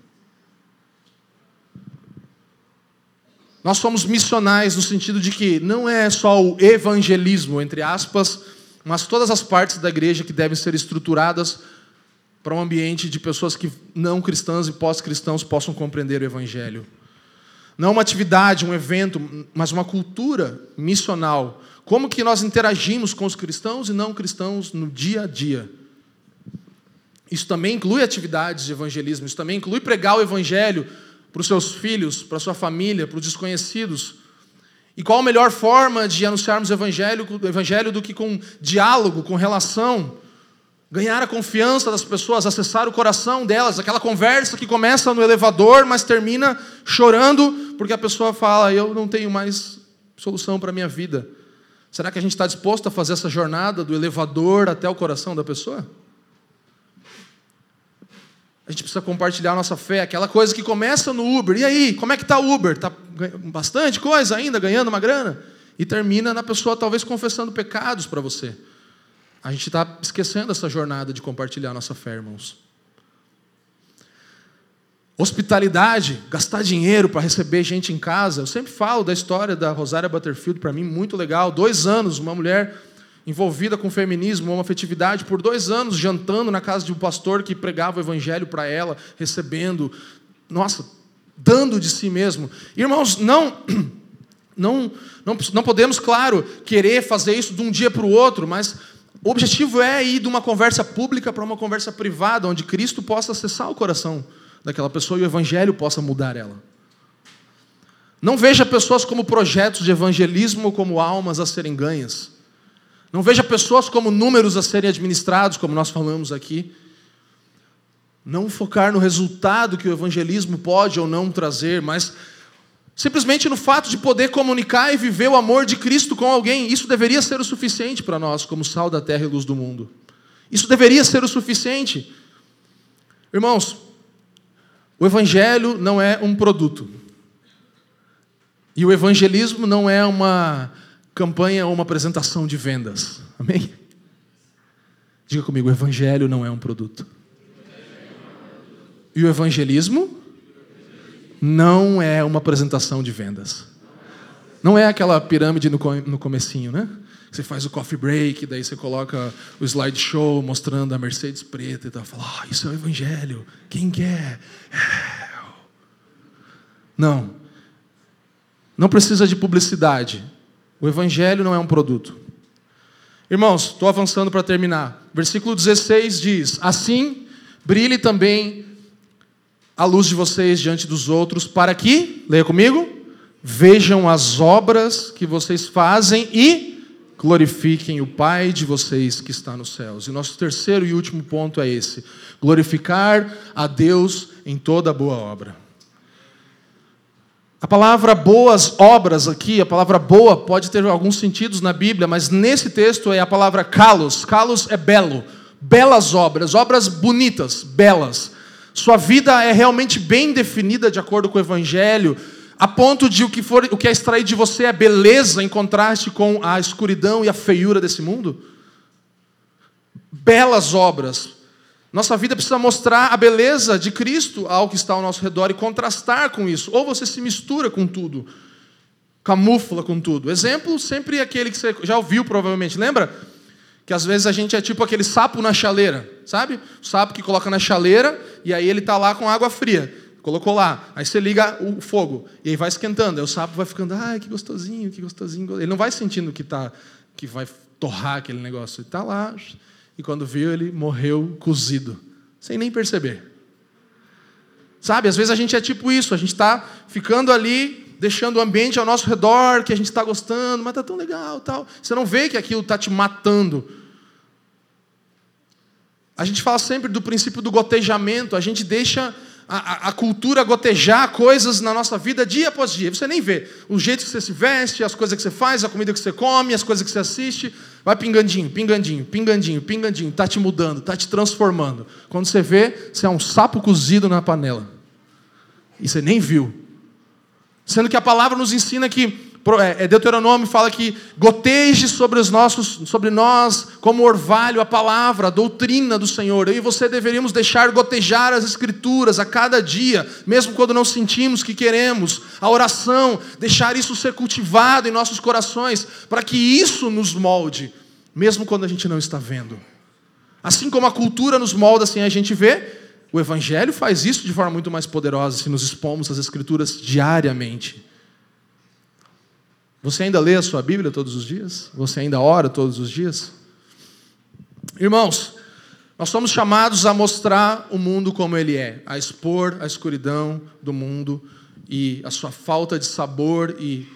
Nós somos missionais no sentido de que não é só o evangelismo, entre aspas, mas todas as partes da igreja que devem ser estruturadas para um ambiente de pessoas que não cristãs e pós-cristãos possam compreender o evangelho. Não uma atividade, um evento, mas uma cultura missional como que nós interagimos com os cristãos e não cristãos no dia a dia. Isso também inclui atividades de evangelismo, isso também inclui pregar o evangelho para os seus filhos, para a sua família, para os desconhecidos. E qual a melhor forma de anunciarmos o evangelho, o evangelho do que com diálogo, com relação, ganhar a confiança das pessoas, acessar o coração delas, aquela conversa que começa no elevador, mas termina chorando porque a pessoa fala: "Eu não tenho mais solução para a minha vida". Será que a gente está disposto a fazer essa jornada do elevador até o coração da pessoa? A gente precisa compartilhar a nossa fé, aquela coisa que começa no Uber. E aí, como é que está o Uber? Está bastante coisa ainda, ganhando uma grana? E termina na pessoa talvez confessando pecados para você. A gente está esquecendo essa jornada de compartilhar nossa fé, irmãos. Hospitalidade, gastar dinheiro para receber gente em casa. Eu sempre falo da história da Rosária Butterfield, para mim, muito legal. Dois anos, uma mulher envolvida com feminismo, uma afetividade, por dois anos jantando na casa de um pastor que pregava o evangelho para ela, recebendo, nossa, dando de si mesmo. Irmãos, não, não, não, não podemos, claro, querer fazer isso de um dia para o outro, mas o objetivo é ir de uma conversa pública para uma conversa privada, onde Cristo possa acessar o coração daquela pessoa e o evangelho possa mudar ela. Não veja pessoas como projetos de evangelismo ou como almas a serem ganhas. Não veja pessoas como números a serem administrados, como nós falamos aqui. Não focar no resultado que o evangelismo pode ou não trazer, mas simplesmente no fato de poder comunicar e viver o amor de Cristo com alguém. Isso deveria ser o suficiente para nós, como sal da terra e luz do mundo. Isso deveria ser o suficiente. Irmãos, o evangelho não é um produto. E o evangelismo não é uma campanha ou uma apresentação de vendas. Amém? Diga comigo, o evangelho não é um produto. E o evangelismo não é uma apresentação de vendas. Não é aquela pirâmide no, no comecinho, né? Você faz o coffee break, daí você coloca o slideshow mostrando a Mercedes preta e tal. Fala, oh, isso é o evangelho. Quem quer? É. Não. Não precisa de publicidade. O evangelho não é um produto. Irmãos, estou avançando para terminar. Versículo 16 diz: Assim brilhe também a luz de vocês diante dos outros, para que, leia comigo, vejam as obras que vocês fazem e glorifiquem o Pai de vocês que está nos céus. E nosso terceiro e último ponto é esse: glorificar a Deus em toda boa obra. A palavra boas obras aqui, a palavra boa pode ter alguns sentidos na Bíblia, mas nesse texto é a palavra kalos. Kalos é belo, belas obras, obras bonitas, belas. Sua vida é realmente bem definida de acordo com o evangelho, a ponto de o que for, o que é extraído de você é beleza em contraste com a escuridão e a feiura desse mundo? Belas obras, nossa vida precisa mostrar a beleza de Cristo ao que está ao nosso redor e contrastar com isso. Ou você se mistura com tudo, camufla com tudo. Exemplo sempre aquele que você já ouviu provavelmente. Lembra? Que às vezes a gente é tipo aquele sapo na chaleira, sabe? O sapo que coloca na chaleira e aí ele está lá com água fria. Colocou lá, aí você liga o fogo e aí vai esquentando. Aí o sapo vai ficando, ai que gostosinho, que gostosinho. Ele não vai sentindo que tá, que vai torrar aquele negócio. Ele está lá e quando viu, ele morreu cozido, sem nem perceber. Sabe, às vezes a gente é tipo isso, a gente está ficando ali, deixando o ambiente ao nosso redor, que a gente está gostando, mas está tão legal tal. Você não vê que aquilo está te matando. A gente fala sempre do princípio do gotejamento, a gente deixa a, a, cultura gotejar coisas na nossa vida dia após dia. Você nem vê. O jeito que você se veste, as coisas que você faz, a comida que você come, as coisas que você assiste. Vai pingandinho, pingandinho, pingandinho, pingandinho. Está te mudando, está te transformando. Quando você vê, você é um sapo cozido na panela. E você nem viu. Sendo que a palavra nos ensina que é, é, Deuteronômio fala que goteje sobre os nossos, sobre nós, como orvalho, a palavra, a doutrina do Senhor. Eu e você deveríamos deixar gotejar as escrituras a cada dia, mesmo quando não sentimos que queremos. A oração, deixar isso ser cultivado em nossos corações, para que isso nos molde, mesmo quando a gente não está vendo. Assim como a cultura nos molda, assim a gente vê, o Evangelho faz isso de forma muito mais poderosa se nos expomos às Escrituras diariamente. Você ainda lê a sua Bíblia todos os dias? Você ainda ora todos os dias? Irmãos, nós somos chamados a mostrar o mundo como ele é, a expor a escuridão do mundo e a sua falta de sabor e,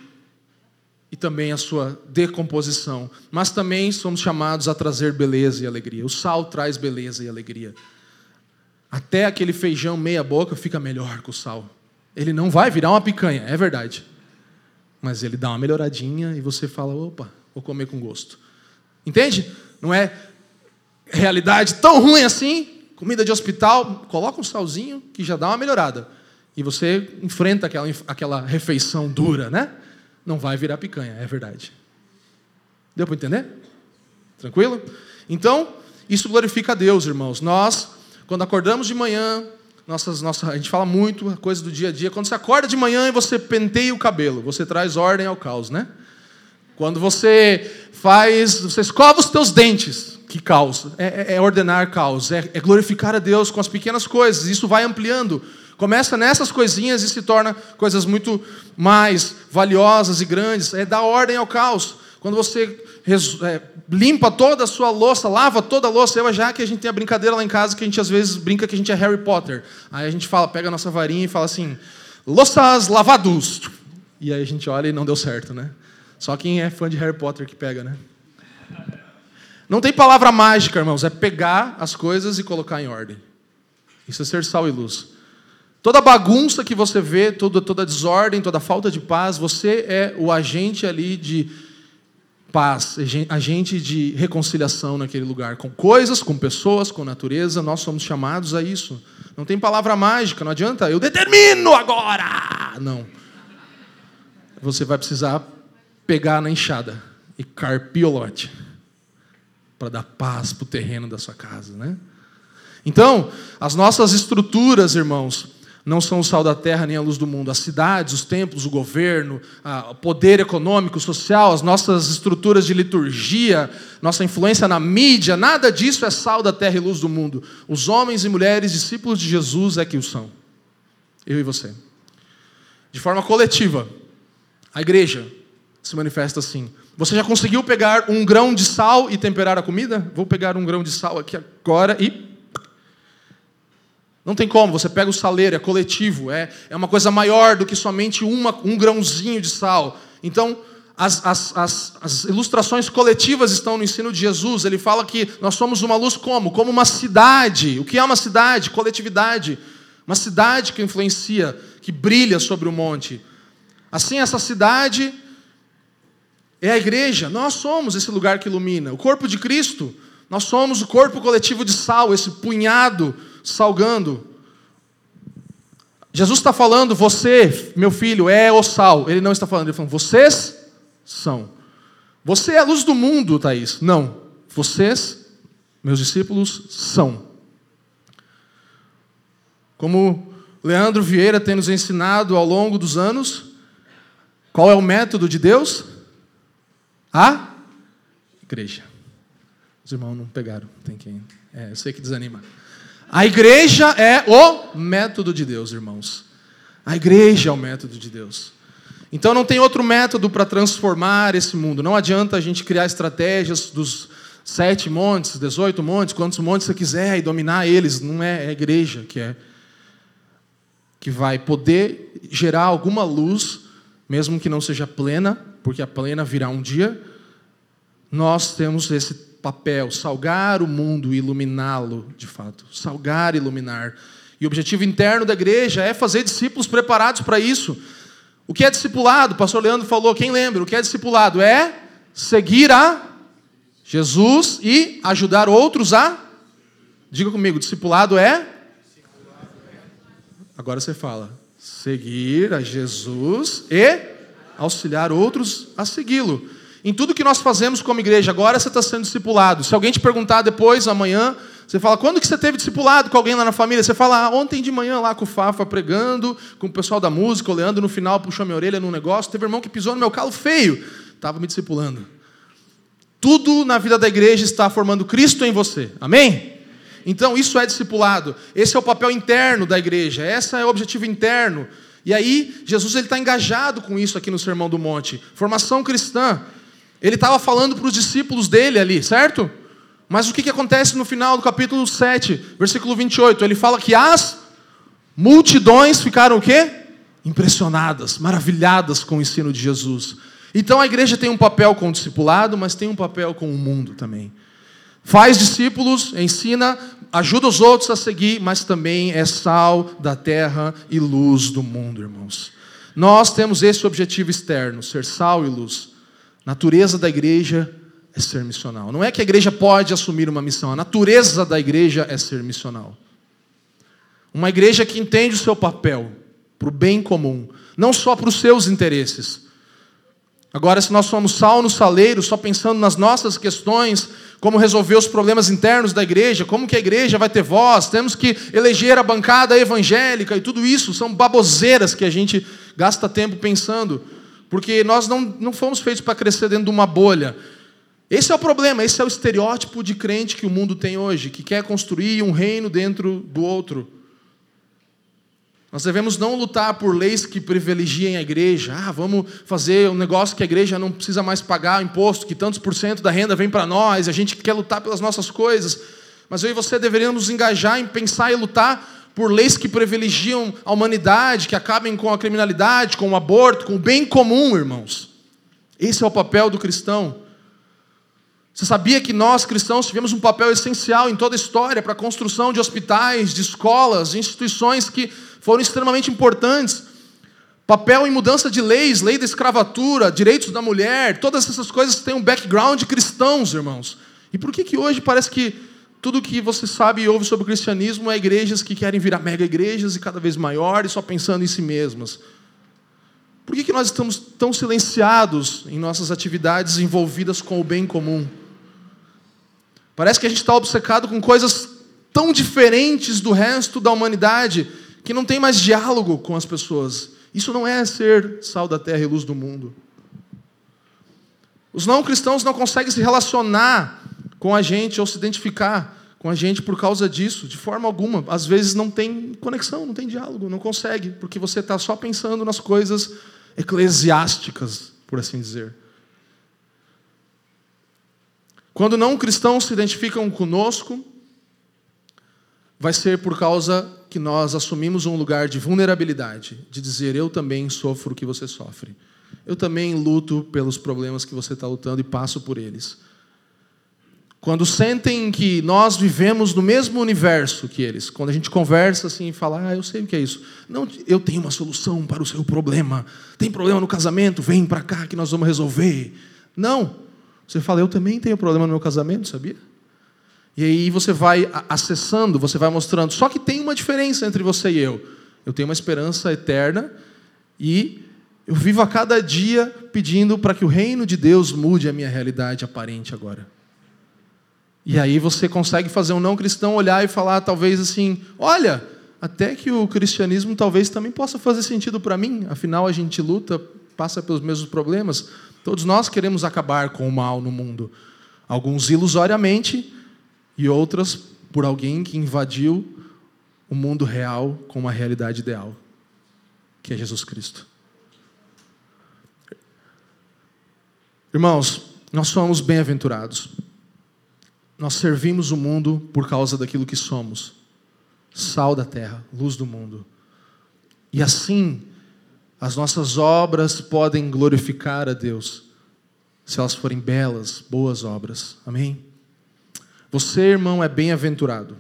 e também a sua decomposição. Mas também somos chamados a trazer beleza e alegria. O sal traz beleza e alegria. Até aquele feijão meia boca fica melhor com o sal. Ele não vai virar uma picanha, é verdade mas ele dá uma melhoradinha e você fala: opa, vou comer com gosto. Entende? Não é realidade tão ruim assim. Comida de hospital, coloca um salzinho que já dá uma melhorada. E você enfrenta aquela, aquela refeição dura, né? Não vai virar picanha, é verdade. Deu para entender? Tranquilo? Então, isso glorifica a Deus, irmãos. Nós, quando acordamos de manhã, nossas, nossa, a gente fala muito, coisa do dia a dia. Quando você acorda de manhã e você penteia o cabelo, você traz ordem ao caos, né? Quando você faz, você escova os teus dentes, que caos? É, é, é ordenar caos, é, é glorificar a Deus com as pequenas coisas. Isso vai ampliando. Começa nessas coisinhas e se torna coisas muito mais valiosas e grandes. É dar ordem ao caos. Quando você limpa toda a sua louça, lava toda a louça. Eu já que a gente tem a brincadeira lá em casa que a gente às vezes brinca que a gente é Harry Potter. Aí a gente fala, pega a nossa varinha e fala assim: louças lavados. E aí a gente olha e não deu certo, né? Só quem é fã de Harry Potter que pega, né? Não tem palavra mágica, irmãos, é pegar as coisas e colocar em ordem. Isso é ser sal e luz. Toda bagunça que você vê, toda, toda desordem, toda falta de paz, você é o agente ali de paz, agente de reconciliação naquele lugar, com coisas, com pessoas, com natureza, nós somos chamados a isso. Não tem palavra mágica, não adianta, eu determino agora! Não. Você vai precisar pegar na enxada e carpir o lote para dar paz para o terreno da sua casa, né? Então, as nossas estruturas, irmãos, não são o sal da terra nem a luz do mundo. As cidades, os templos, o governo, o poder econômico, social, as nossas estruturas de liturgia, nossa influência na mídia, nada disso é sal da terra e luz do mundo. Os homens e mulheres discípulos de Jesus é que o são. Eu e você. De forma coletiva, a igreja se manifesta assim. Você já conseguiu pegar um grão de sal e temperar a comida? Vou pegar um grão de sal aqui agora e Não tem como, você pega o saleiro, é coletivo, é, é uma coisa maior do que somente uma, um grãozinho de sal. Então, as, as, as, as, ilustrações coletivas estão no ensino de Jesus. Ele fala que nós somos uma luz como? Como uma cidade. O que é uma cidade? Coletividade. Uma cidade que influencia, que brilha sobre o monte. Assim, essa cidade é a igreja. Nós somos esse lugar que ilumina. O corpo de Cristo. Nós somos o corpo coletivo de sal, esse punhado salgando. Jesus está falando, você, meu filho, é o sal. Ele não está falando, ele está falando, vocês são. Você é a luz do mundo, Thaís. Não. Vocês, meus discípulos, são. Como Leandro Vieira tem nos ensinado ao longo dos anos, qual é o método de Deus? A igreja. Os irmãos não pegaram, tem quem. É, eu sei que desanima. A igreja é o método de Deus, irmãos. A igreja é o método de Deus. Então não tem outro método para transformar esse mundo. Não adianta a gente criar estratégias dos sete montes, dezoito montes, quantos montes você quiser e dominar eles. Não é, é a igreja que é que vai poder gerar alguma luz, mesmo que não seja plena, porque a plena virá um dia. Nós temos esse papel, salgar o mundo e iluminá-lo, de fato. Salgar e iluminar. E o objetivo interno da igreja é fazer discípulos preparados para isso o que é discipulado? O pastor Leandro falou, quem lembra? O que é discipulado? É seguir a Jesus e ajudar outros a. Diga comigo, discipulado é? Agora você fala, seguir a Jesus e auxiliar outros a segui-lo. Em tudo que nós fazemos como igreja, agora você está sendo discipulado. Se alguém te perguntar depois, amanhã, você fala, quando que você teve discipulado com alguém lá na família? Você fala, ah, ontem de manhã lá com o Fafa pregando, com o pessoal da música, o Leandro no final puxou minha orelha num negócio, teve um irmão que pisou no meu calo feio, estava me discipulando. Tudo na vida da igreja está formando Cristo em você. Amém? Então, isso é discipulado. Esse é o papel interno da igreja. Esse é o objetivo interno. E aí, Jesus está engajado com isso aqui no Sermão do Monte. Formação cristã. Ele estava falando para os discípulos dele ali, certo? Mas o que, que acontece no final do capítulo 7, versículo 28? Ele fala que as multidões ficaram o quê? Impressionadas, maravilhadas com o ensino de Jesus. Então a igreja tem um papel com o discipulado, mas tem um papel com o mundo também. Faz discípulos, ensina, ajuda os outros a seguir, mas também é sal da terra e luz do mundo, irmãos. Nós temos esse objetivo externo, ser sal e luz. Natureza da igreja é ser missional. Não é que a igreja pode assumir uma missão, a natureza da igreja é ser missional. Uma igreja que entende o seu papel para o bem comum, não só para os seus interesses. Agora, se nós somos sal no saleiro, só pensando nas nossas questões, como resolver os problemas internos da igreja, como que a igreja vai ter voz, temos que eleger a bancada evangélica e tudo isso são baboseiras que a gente gasta tempo pensando, porque nós não, não fomos feitos para crescer dentro de uma bolha. Esse é o problema, esse é o estereótipo de crente que o mundo tem hoje, que quer construir um reino dentro do outro. Nós devemos não lutar por leis que privilegiem a igreja. Ah, vamos fazer um negócio que a igreja não precisa mais pagar imposto, que tantos por cento da renda vem para nós, a gente quer lutar pelas nossas coisas. Mas eu e você deveríamos nos engajar em pensar e lutar por leis que privilegiam a humanidade, que acabem com a criminalidade, com o aborto, com o bem comum, irmãos. Esse é o papel do cristão. Você sabia que nós cristãos tivemos um papel essencial em toda a história para a construção de hospitais, de escolas, de instituições que foram extremamente importantes? Papel em mudança de leis, lei da escravatura, direitos da mulher, todas essas coisas têm um background cristãos, irmãos. E por que, que hoje parece que tudo que você sabe e ouve sobre o cristianismo é igrejas que querem virar mega igrejas e cada vez maiores, só pensando em si mesmas? Por que, que nós estamos tão silenciados em nossas atividades envolvidas com o bem comum? Parece que a gente está obcecado com coisas tão diferentes do resto da humanidade que não tem mais diálogo com as pessoas. Isso não é ser sal da terra e luz do mundo. Os não cristãos não conseguem se relacionar com a gente ou se identificar com a gente por causa disso, de forma alguma. Às vezes não tem conexão, não tem diálogo, não consegue, porque você está só pensando nas coisas eclesiásticas, por assim dizer. Quando não cristãos se identificam conosco, vai ser por causa que nós assumimos um lugar de vulnerabilidade, de dizer eu também sofro o que você sofre. Eu também luto pelos problemas que você está lutando e passo por eles. Quando sentem que nós vivemos no mesmo universo que eles, quando a gente conversa assim e fala, ah, eu sei o que é isso. Não, eu tenho uma solução para o seu problema. Tem problema no casamento? Vem para cá que nós vamos resolver. Não. Você fala, eu também tenho problema no meu casamento, sabia? E aí você vai acessando, você vai mostrando. Só que tem uma diferença entre você e eu. Eu tenho uma esperança eterna e eu vivo a cada dia pedindo para que o reino de Deus mude a minha realidade aparente agora. E aí você consegue fazer um não cristão olhar e falar, talvez assim: olha, até que o cristianismo talvez também possa fazer sentido para mim, afinal a gente luta, passa pelos mesmos problemas. Todos nós queremos acabar com o mal no mundo. Alguns ilusoriamente e outras por alguém que invadiu o mundo real com uma realidade ideal, que é Jesus Cristo. Irmãos, nós somos bem-aventurados. Nós servimos o mundo por causa daquilo que somos sal da terra, luz do mundo. E assim, as nossas obras podem glorificar a Deus, se elas forem belas, boas obras. Amém? Você, irmão, é bem-aventurado.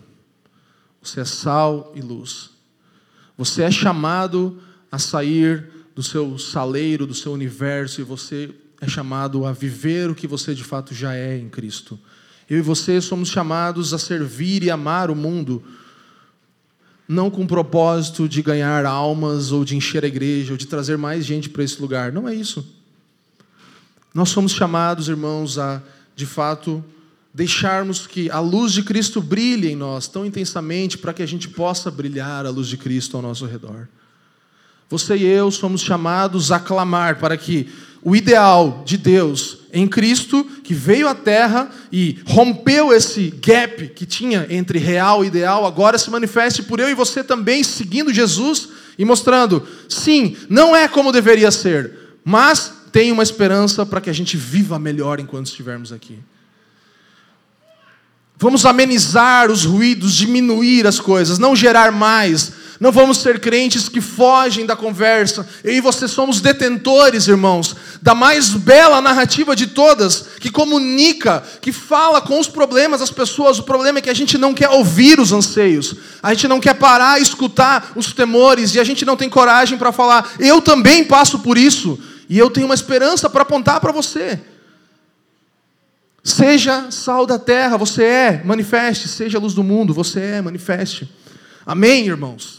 Você é sal e luz. Você é chamado a sair do seu saleiro, do seu universo, e você é chamado a viver o que você de fato já é em Cristo. Eu e você somos chamados a servir e amar o mundo, não com o propósito de ganhar almas ou de encher a igreja ou de trazer mais gente para esse lugar. Não é isso. Nós somos chamados, irmãos, a, de fato, deixarmos que a luz de Cristo brilhe em nós tão intensamente para que a gente possa brilhar a luz de Cristo ao nosso redor. Você e eu somos chamados a clamar para que o ideal de Deus em Cristo, que veio à Terra e rompeu esse gap que tinha entre real e ideal, agora se manifeste por eu e você também, seguindo Jesus e mostrando: sim, não é como deveria ser, mas tem uma esperança para que a gente viva melhor enquanto estivermos aqui. Vamos amenizar os ruídos, diminuir as coisas, não gerar mais, não vamos ser crentes que fogem da conversa. Eu e você somos detentores, irmãos, da mais bela narrativa de todas, que comunica, que fala com os problemas das pessoas. O problema é que a gente não quer ouvir os anseios, a gente não quer parar e escutar os temores, e a gente não tem coragem para falar. Eu também passo por isso, e eu tenho uma esperança para apontar para você. Seja sal da terra, você é, manifeste. Seja luz do mundo, você é, manifeste. Amém, irmãos?